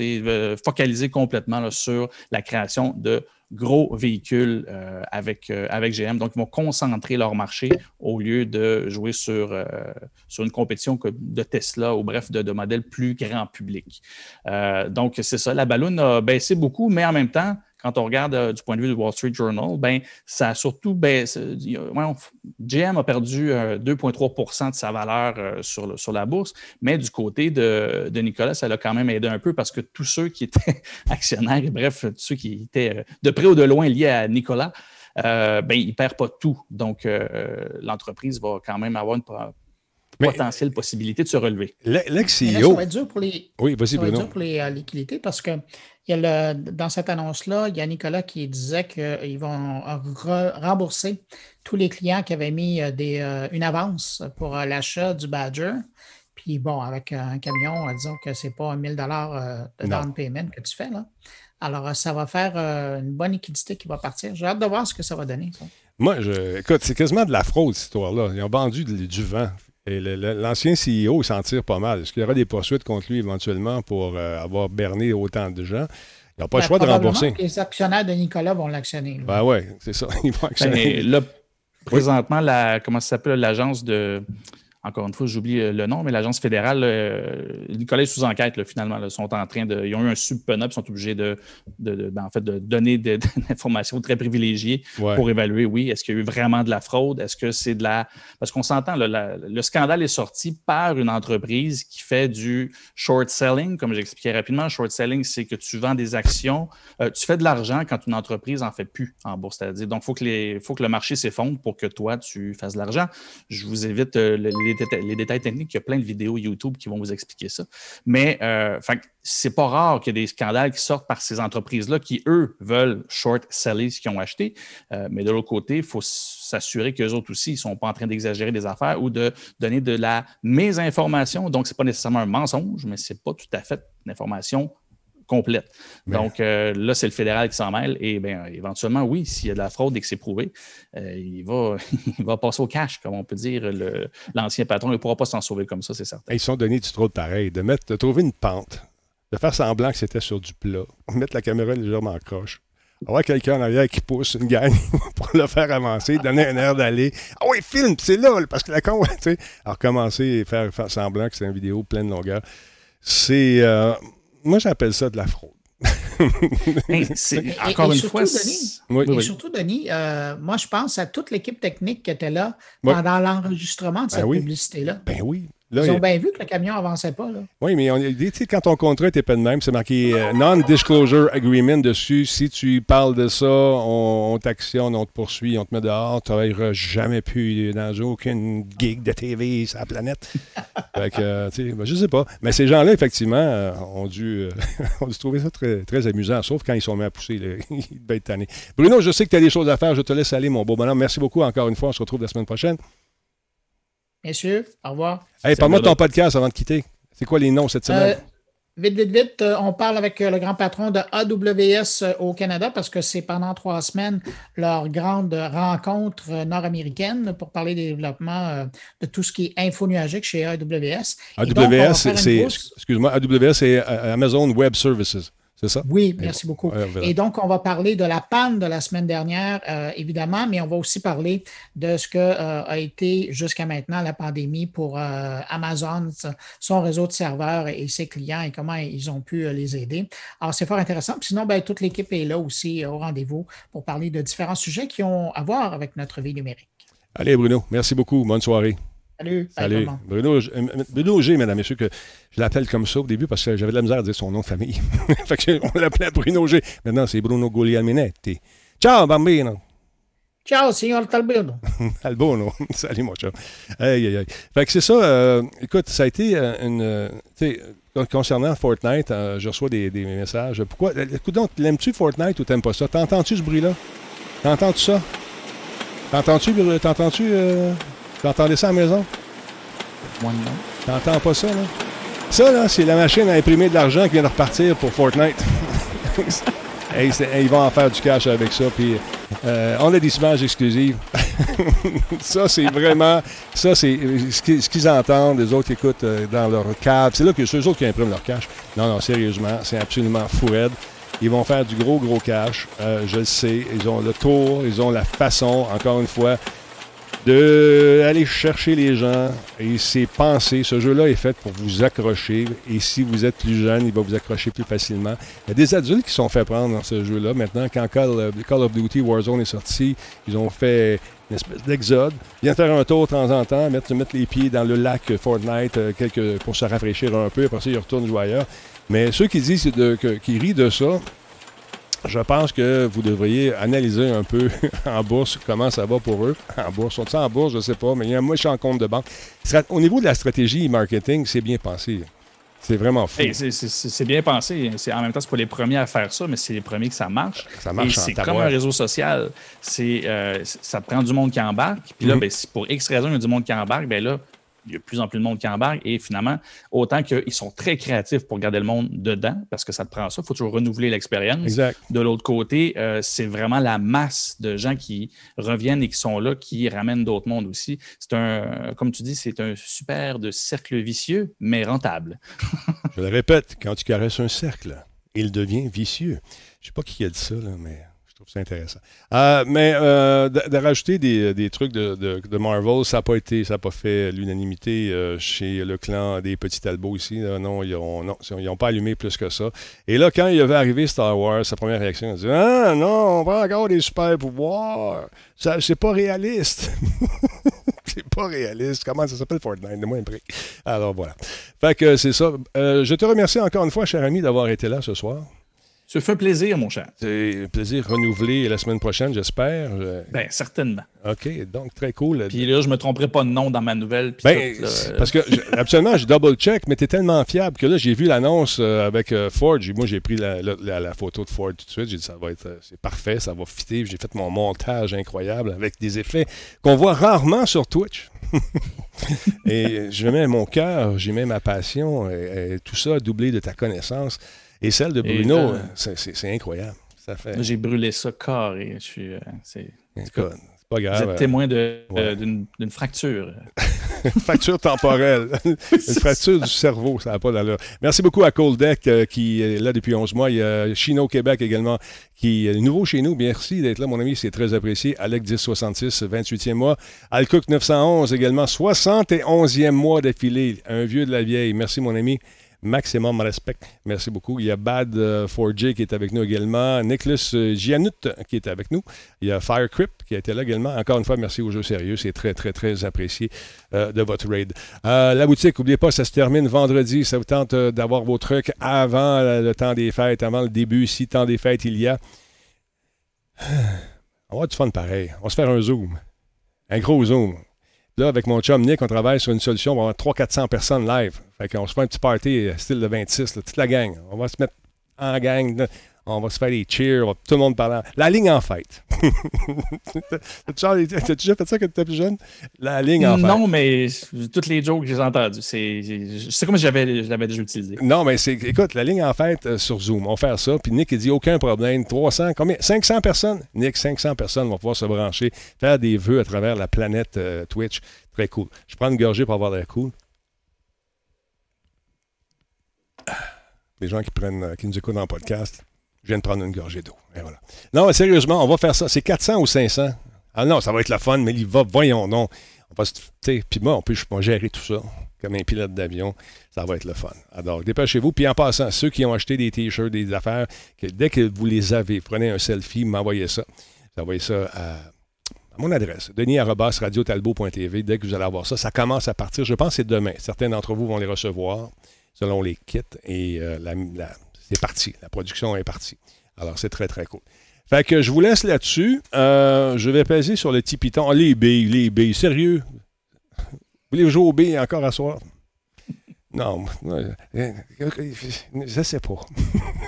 euh, focaliser complètement sur la création de gros véhicules euh, avec, avec GM. Donc, ils vont concentrer leur marché au lieu de jouer sur, sur une compétition de Tesla ou bref, de, de modèles plus grand public. Donc, c'est ça. La ballonne a baissé beaucoup, mais en même temps, quand on regarde euh, du point de vue du Wall Street Journal, ben, ça a surtout baissé. il on- GM a perdu euh, 2,3% de sa valeur euh, sur, la bourse, mais du côté de, Nicolas, ça l'a quand même aidé un peu parce que tous ceux qui étaient (laughs) actionnaires, bref, tous ceux qui étaient euh, de près ou de loin liés à Nicolas, euh, ben, ils ne perdent pas tout. Donc, euh, l'entreprise va quand même avoir une Mais- potentielle possibilité de se relever. Le- Mais là, ça L'ex-CEO. va être dur pour les, Oui, vas-y, ça va être Bruno. dur pour les euh, liquidités parce que il y a le, dans cette annonce-là, il y a Nicolas qui disait qu'ils vont re- rembourser tous les clients qui avaient mis euh, des, euh, une avance pour euh, l'achat du Badger. Puis bon, avec un camion, euh, disons que ce n'est pas 1000 dollars de down payment que tu fais. Là. Alors, euh, ça va faire euh, une bonne liquidité qui va partir. J'ai hâte de voir ce que ça va donner. ça. Moi, je, écoute, c'est quasiment de la fraude, cette histoire-là. Ils ont vendu du, du vent. Et l'ancien CEO, s'en tire pas mal. Est-ce qu'il y aura des poursuites contre lui éventuellement pour euh, avoir berné autant de gens? Ils n'ont pas le Ben, choix de rembourser. que Les actionnaires de Nicolas vont l'actionner. Ben ouais, c'est ça. (laughs) Ils vont actionner. Ben, là, présentement, la, comment ça s'appelle, l'agence de. Encore une fois, j'oublie euh, le nom, mais l'agence fédérale, euh, Nicolas est sous enquête, là, finalement. Là, sont en train de. Ils ont eu un subpena, puis sont obligés de, de- de- ben, en fait, de donner (laughs) des, informations très privilégiées Ouais. pour évaluer, oui, est-ce qu'il y a eu vraiment de la fraude? Est-ce que c'est de la. Parce qu'on s'entend, le scandale est sorti par une entreprise qui fait du short selling. Comme j'expliquais rapidement, short selling, c'est que tu vends des actions, euh, tu fais de l'argent quand une entreprise en fait plus en bourse. C'est-à-dire, donc, il faut, que les- faut que le marché s'effondre pour que toi, tu fasses de l'argent. Je vous évite euh, le- les, déta- les détails techniques. Il y a plein de vidéos YouTube qui vont vous expliquer ça. Mais euh, c'est pas rare qu'il y ait des scandales qui sortent par ces entreprises-là qui, eux, veulent short seller ce qu'ils ont acheté. Euh, mais de l'autre côté, il faut s'assurer qu'eux autres aussi, ne sont pas en train d'exagérer des affaires ou de donner de la mésinformation. Donc, ce n'est pas nécessairement un mensonge, mais ce n'est pas tout à fait l'information complète. Mais- Donc euh, là, c'est le fédéral qui s'en mêle. Et bien, éventuellement, oui, s'il y a de la fraude et que c'est prouvé, euh, il, va, (laughs) il va passer au cash, comme on peut dire. L'ancien patron ne pourra pas s'en sauver comme ça, c'est certain. Ils se sont donné du trop de pareil. De, mettre, de trouver une pente, de faire semblant que c'était sur du plat, (laughs) mettre la caméra légèrement croche, avoir quelqu'un en arrière qui pousse une gang (laughs) pour le faire avancer, donner un air d'aller. Ah oui, filme, c'est là, parce que la con, tu sais. Alors, commencer et faire, faire semblant que c'est une vidéo pleine longueur. C'est. euh, moi, j'appelle ça de la fraude. (laughs) Hey, c'est- Et- encore et une surtout, fois, Denis, Oui. Et oui. surtout, Denis, euh, moi, je pense à toute l'équipe technique qui était là pendant l'enregistrement de Ben cette oui. publicité-là. Ben oui. Ils ont bien vu que le camion avançait pas. Là. Oui, mais on, quand ton contrat n'était pas de même, c'est marqué euh, Non-Disclosure Agreement dessus. Si tu parles de ça, on, t'actionne, on te poursuit, on te met dehors. Tu n'auras jamais pu dans aucune gig de TV sur la planète. (laughs) fait que, euh, ben, je sais pas. Mais ces gens-là, effectivement, euh, ont, dû, (laughs) ont dû trouver ça très, très amusant, sauf quand ils sont mis à pousser. (laughs) ils devaient être tannés. Bruno, je sais que tu as des choses à faire. Je te laisse aller, mon beau bonhomme. Merci beaucoup encore une fois. On se retrouve la semaine prochaine. Messieurs, au revoir. Hey, parle-moi de ton podcast avant de quitter. C'est quoi les noms cette semaine? Euh, vite, vite, vite, euh, on parle avec euh, le grand patron de AWS au Canada parce que c'est pendant trois semaines leur grande rencontre nord-américaine pour parler des développements de tout ce qui est info nuagique chez AWS. AWS, c'est, excuse-moi, AWS, c'est Amazon Web Services. Oui, merci beaucoup. Et donc, on va parler de la panne de la semaine dernière, euh, évidemment, mais on va aussi parler de ce que euh, a été jusqu'à maintenant la pandémie pour euh, Amazon, son réseau de serveurs et ses clients et comment ils ont pu les aider. Alors, c'est fort intéressant. sinon, ben, toute l'équipe est là aussi au rendez-vous pour parler de différents sujets qui ont à voir avec notre vie numérique. Allez, Bruno, merci beaucoup. Bonne soirée. Salut. Salut. Bruno, Bruno G, mesdames et messieurs, que je l'appelle comme ça au début parce que j'avais de la misère à dire son nom de famille. (laughs) fait que on l'appelait Bruno G. Maintenant, c'est Bruno Guglielminetti. Ciao, bambino. Ciao, signor Talbono. (laughs) Albono. (laughs) Salut, mon chat. Aïe, aïe, aïe. Fait que c'est ça. Euh, écoute, ça a été euh, une. Euh, tu sais, concernant Fortnite, je reçois des, des, messages. Pourquoi. Écoute donc, l'aimes-tu Fortnite ou t'aimes pas ça? T'entends-tu ce bruit-là? T'entends-tu ça? T'entends-tu? T'entends-tu? T'entendais ça à la maison? Moi, non. T'entends pas ça, là? Ça, là, c'est la machine à imprimer de l'argent qui vient de repartir pour Fortnite. (laughs) ils vont en faire du cash avec ça. Puis, euh, on a des images exclusives. (laughs) ça, c'est vraiment. Ça, c'est ce qu'ils entendent. Les autres écoutent euh, dans leur cave. C'est là que c'est eux autres qui impriment leur cash. Non, non, sérieusement, c'est absolument fou Ils vont faire du gros, gros cash. Euh, je le sais. Ils ont le tour, ils ont la façon, encore une fois d'aller chercher les gens et c'est pensé. Ce jeu-là est fait pour vous accrocher et si vous êtes plus jeune, il va vous accrocher plus facilement. Il y a des adultes qui sont fait prendre dans ce jeu-là. Maintenant, quand Call, of Duty Warzone est sorti, ils ont fait une espèce d'exode. Viens faire un tour de temps en temps, mettre, mettre les pieds dans le lac Fortnite euh, pour se rafraîchir un peu. Après ça, ils retournent jouer ailleurs. Mais ceux qui disent de, qui rient de ça, je pense que vous devriez analyser un peu (laughs) en bourse comment ça va pour eux. En bourse, sont en bourse, je ne sais pas, mais il y a un méchant compte de banque. Au niveau de la stratégie marketing, c'est bien pensé. C'est vraiment fou. c'est bien pensé. En même temps, c'est pas les premiers à faire ça, mais c'est les premiers que ça marche. Ça marche C'est comme un réseau social. C'est euh, ça prend du monde qui embarque. Puis là, mm-hmm. ben, pour X raison, il y a du monde qui embarque. Ben là, il y a de plus en plus de monde qui embarque. Et finalement, autant qu'ils sont très créatifs pour garder le monde dedans, parce que ça te prend ça, il faut toujours renouveler l'expérience. De l'autre côté, euh, c'est vraiment la masse de gens qui reviennent et qui sont là, qui ramènent d'autres mondes aussi. C'est un, comme tu dis, c'est un super de cercle vicieux, mais rentable. (laughs) Je le répète, quand tu caresses un cercle, il devient vicieux. Je ne sais pas qui a dit ça, là, mais c'est intéressant. Euh, mais euh, de, rajouter des, trucs de, Marvel, ça n'a pas été, ça pas fait l'unanimité euh, chez le clan des petits Albo ici. Non, ils n'ont pas allumé plus que ça. Et là, quand il avait arrivé Star Wars, sa première réaction, il a dit Ah non, on prend encore des super pouvoirs. C'est pas réaliste. (laughs) c'est pas réaliste. Comment ça s'appelle Fortnite? De moins. Alors voilà. Fait que c'est ça. je te remercie encore une fois, cher ami, d'avoir été là ce soir. Ça fait plaisir, mon cher. C'est un plaisir renouvelé la semaine prochaine, j'espère. Bien, certainement. OK, donc très cool. Puis là, je me tromperai pas de nom dans ma nouvelle. Ben, parce que, absolument, je double-check, mais tu es tellement fiable que là, j'ai vu l'annonce euh, avec euh, Ford. Moi, j'ai pris la, photo de Ford tout de suite. J'ai dit, ça va être, euh, c'est parfait, ça va fitter. J'ai fait mon montage incroyable avec des effets qu'on voit rarement sur Twitch. (laughs) et je mets mon cœur, j'y mets ma passion, et, tout ça doublé de ta connaissance. Et celle de Bruno, euh, c'est incroyable. J'ai brûlé ça carré. Je suis. Euh, c'est pas grave. Vous êtes témoin euh, d'une fracture. une (laughs) fracture temporelle. (laughs) une fracture du cerveau, ça n'a pas d'allure. Merci beaucoup à Coldec qui est là depuis 11 mois. Il y a Chino Québec également qui est nouveau chez nous. Merci d'être là, mon ami. C'est très apprécié. Alec 1066, 28e mois. Alcook 911 également, 71e mois d'affilée. Un vieux de la vieille. Merci, mon ami. Maximum respect. Merci beaucoup. Il y a Bad 4J qui est avec nous également. Nicholas Gianut qui est avec nous. Il y a Firecrip qui a été là également. Encore une fois, merci aux jeux sérieux. C'est très, très, très apprécié de votre raid. la boutique, n'oubliez pas, ça se termine vendredi. Ça vous tente d'avoir vos trucs avant le temps des fêtes, avant le début. Si temps des fêtes il y a. (sighs) On va avoir du fun pareil. On va se faire un zoom. Un gros zoom. Là, avec mon chum Nick, on travaille sur une solution. On va avoir 300-400 personnes live. Fait qu'on se fait un petit party euh, style de 26, toute la gang. On va se mettre en gang on va se faire des cheers, tout le monde parlant. La ligne en fête. (laughs) T'as-tu déjà fait ça quand tu étais plus jeune? La ligne en fête. Non, mais toutes les jokes que j'ai entendues, c'est comme si j'avais, je l'avais déjà utilisé. Non, mais c'est, écoute, la ligne en fête euh, sur Zoom, on va faire ça. Puis Nick, il dit aucun problème. 300, combien? 500 personnes? Nick, 500 personnes vont pouvoir se brancher, faire des vœux à travers la planète euh, Twitch. Très cool. Je prends une gorgée pour avoir l'air cool. Les gens qui prennent, euh, qui nous écoutent en podcast. Je viens de prendre une gorgée d'eau. Et voilà. Non, sérieusement, on va faire ça. C'est 400 ou 500? Ah non, ça va être la fun, mais il va, voyons non. On va Puis moi, on peut gérer tout ça comme un pilote d'avion. Ça va être le fun. Alors, dépêchez-vous. Puis en passant, ceux qui ont acheté des t-shirts, des affaires, que dès que vous les avez, prenez un selfie, m'envoyez ça. Vous envoyez ça à, mon adresse, denis.radiotalbo.tv. Dès que vous allez avoir ça, ça commence à partir, je pense c'est demain. Certains d'entre vous vont les recevoir selon les kits et euh, c'est parti. La production est partie. Alors, c'est très, très cool. Fait que je vous laisse là-dessus. Euh, je vais peser sur le petit. Ah, les billes, les billes. Sérieux? Vous voulez jouer aux billes encore à soir? Non, je sais pas.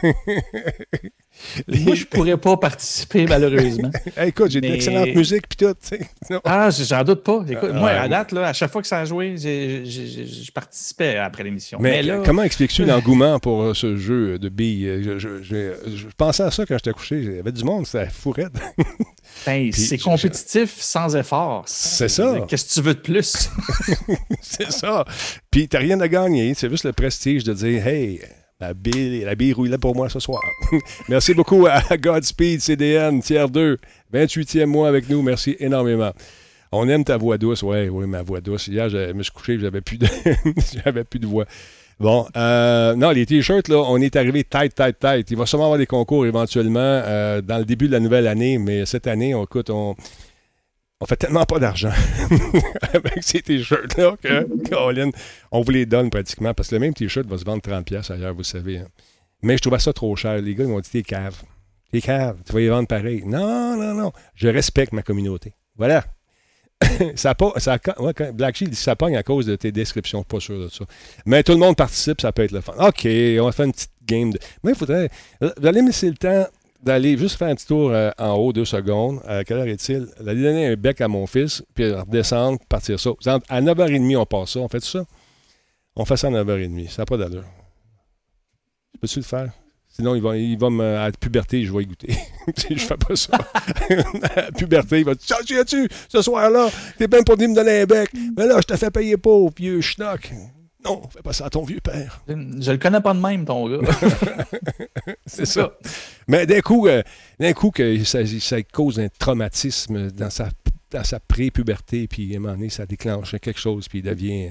(laughs) Moi, je pourrais pas participer, malheureusement. (laughs) écoute, j'ai de l'excellente musique puis tout. (laughs) Ah, j'en doute pas. Écoute, moi, à date, là, à chaque fois que ça a joué, je participais après l'émission. Mais, comment expliques-tu l'engouement pour euh, ce jeu de billes? Je, pensais à ça quand j'étais couché. Il y avait du monde, c'était fourrette. (laughs) Ben, c'est compétitif sans effort. C'est ça. Qu'est-ce que tu veux de plus? c'est ça. Puis, t'as rien à gagner. C'est juste le prestige de dire, hey, la bille, la bille là pour moi ce soir. (laughs) Merci beaucoup à (laughs) Godspeed CDN, tiers 2, 28e mois avec nous. Merci énormément. On aime ta voix douce. Oui, oui, ma voix douce. Hier, je me suis couché, j'avais plus (laughs) j'avais plus de voix. Bon, euh, non, les t-shirts, là, on est arrivé tête, tête, tête. Il va sûrement avoir des concours éventuellement euh, dans le début de la nouvelle année, mais cette année, on, écoute, on, on fait tellement pas d'argent (laughs) avec ces t-shirts-là que, Colin, on vous les donne pratiquement parce que le même t-shirt va se vendre 30$ ailleurs, vous savez. Hein. Mais je trouvais ça trop cher. Les gars, ils m'ont dit t'es cave. T'es cave, tu vas y vendre pareil. Non, non, non. Je respecte ma communauté. Voilà. (laughs) ça, ça ouais, Black ça pogne à cause de tes descriptions. Pas sûr de ça. Mais tout le monde participe, ça peut être le fun. OK, on va faire une petite game de. Mais il faudrait. Vous allez me laisser le temps d'aller juste faire un petit tour euh, en haut, deux secondes. À quelle heure est-il? D'aller donner un bec à mon fils, puis redescendre, partir ça. À 9h30, on passe ça. On fait ça? On fait ça à 9h30. Ça n'a pas d'allure. Peux-tu le faire? Sinon, il va, il va me. À la puberté, je vais y goûter. (laughs) je fais pas ça. (laughs) à la puberté, il va dire tu ce soir-là, t'es bien pour dire me donner un bec. Mais là, je te fais payer pour, vieux schnock. Non, fais pas ça à ton vieux père. Je, le connais pas de même, ton gars. (laughs) c'est ça. Mais d'un coup, euh, d'un coup que ça, ça, cause un traumatisme dans sa, dans sa pré-puberté, puis à un moment donné, ça déclenche quelque chose, puis il devient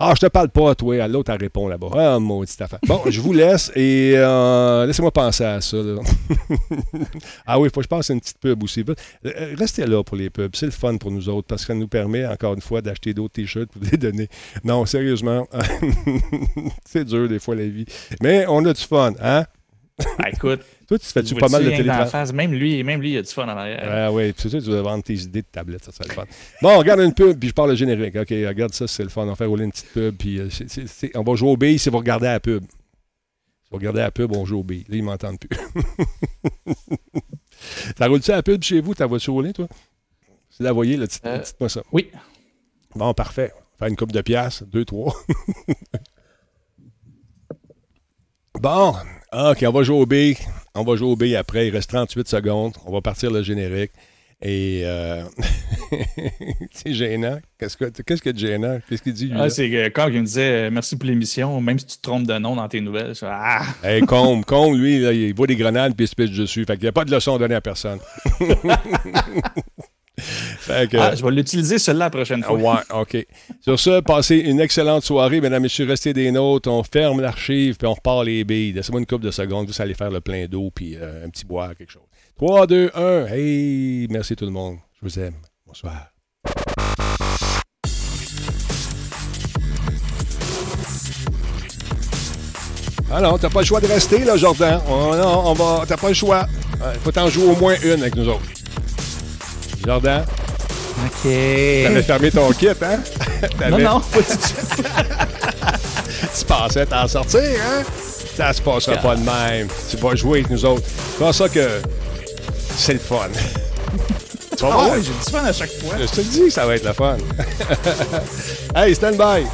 ah, je te parle pas, toi. L'autre, elle répond là-bas. Ah, maudite affaire. Bon, je vous laisse et euh, laissez-moi penser à ça. (laughs) ah oui, il faut que je passe une petite pub aussi. Euh, restez là pour les pubs. C'est le fun pour nous autres parce que ça nous permet, encore une fois, d'acheter d'autres t-shirts pour les donner. Non, sérieusement, (laughs) c'est dur des fois la vie. Mais on a du fun, hein? Ah, écoute. (laughs) Toi, tu fais-tu pas mal de télétravail? Même lui, même lui, il a du fun en arrière. Ah oui, c'est ça, tu vas vendre tes idées de tablette, ça serait le fun. Bon, on regarde une pub, puis je parle le générique. OK, regarde ça, c'est le fun. On va faire rouler une petite pub, puis euh, on va jouer au billes si vous regardez la pub. Si vous regardez la pub, on joue au billes. Là, ils m'entendent plus. (laughs) ça roule-tu la pub chez vous? Ta voiture roulée, toi? C'est la voyez, là, dites-moi euh, ça. Oui. Bon, parfait. Faire une coupe de pièces, deux, trois. (laughs) bon, OK, on va jouer au billes. On va jouer au B après. Il reste 38 secondes. On va partir le générique. Et euh, (laughs) c'est gênant. Qu'est-ce que qu'est-ce que gênant? Qu'est-ce qu'il dit? ah, c'est quand il me disait euh, merci pour l'émission, même si tu te trompes de nom dans tes nouvelles. ah! (laughs) Hey, Combe, Combe, lui, il voit des grenades puis il se pitch dessus. Fait qu'il n'y a pas de leçon à donner à personne. (laughs) (laughs) Ah, je vais l'utiliser celui-là la prochaine fois. Ouais, OK. Sur ce, passez une excellente soirée, mesdames et messieurs. Restez des notes. On ferme l'archive, puis on repart les billes. Laissez-moi une couple de secondes. Vous allez faire le plein d'eau, puis euh, un petit boire, quelque chose. 3, 2, 1. Hey, merci tout le monde. Je vous aime. Bonsoir. Ah non, t'as pas le choix de rester, là, Jordan. Oh non, on va. T'as pas le choix. Il faut t'en jouer au moins une avec nous autres. Jordan? OK. T'avais fermé ton kit, hein? (laughs) non, non, (laughs) pas tout de suite. tu pensais t'en sortir, hein? Ça se passera pas de même. Tu vas jouer avec nous autres. C'est pour ça que c'est le fun. (laughs) tu vas ah voir. j'ai du fun à chaque fois. Je te dis que ça va être le fun. hey, stand by.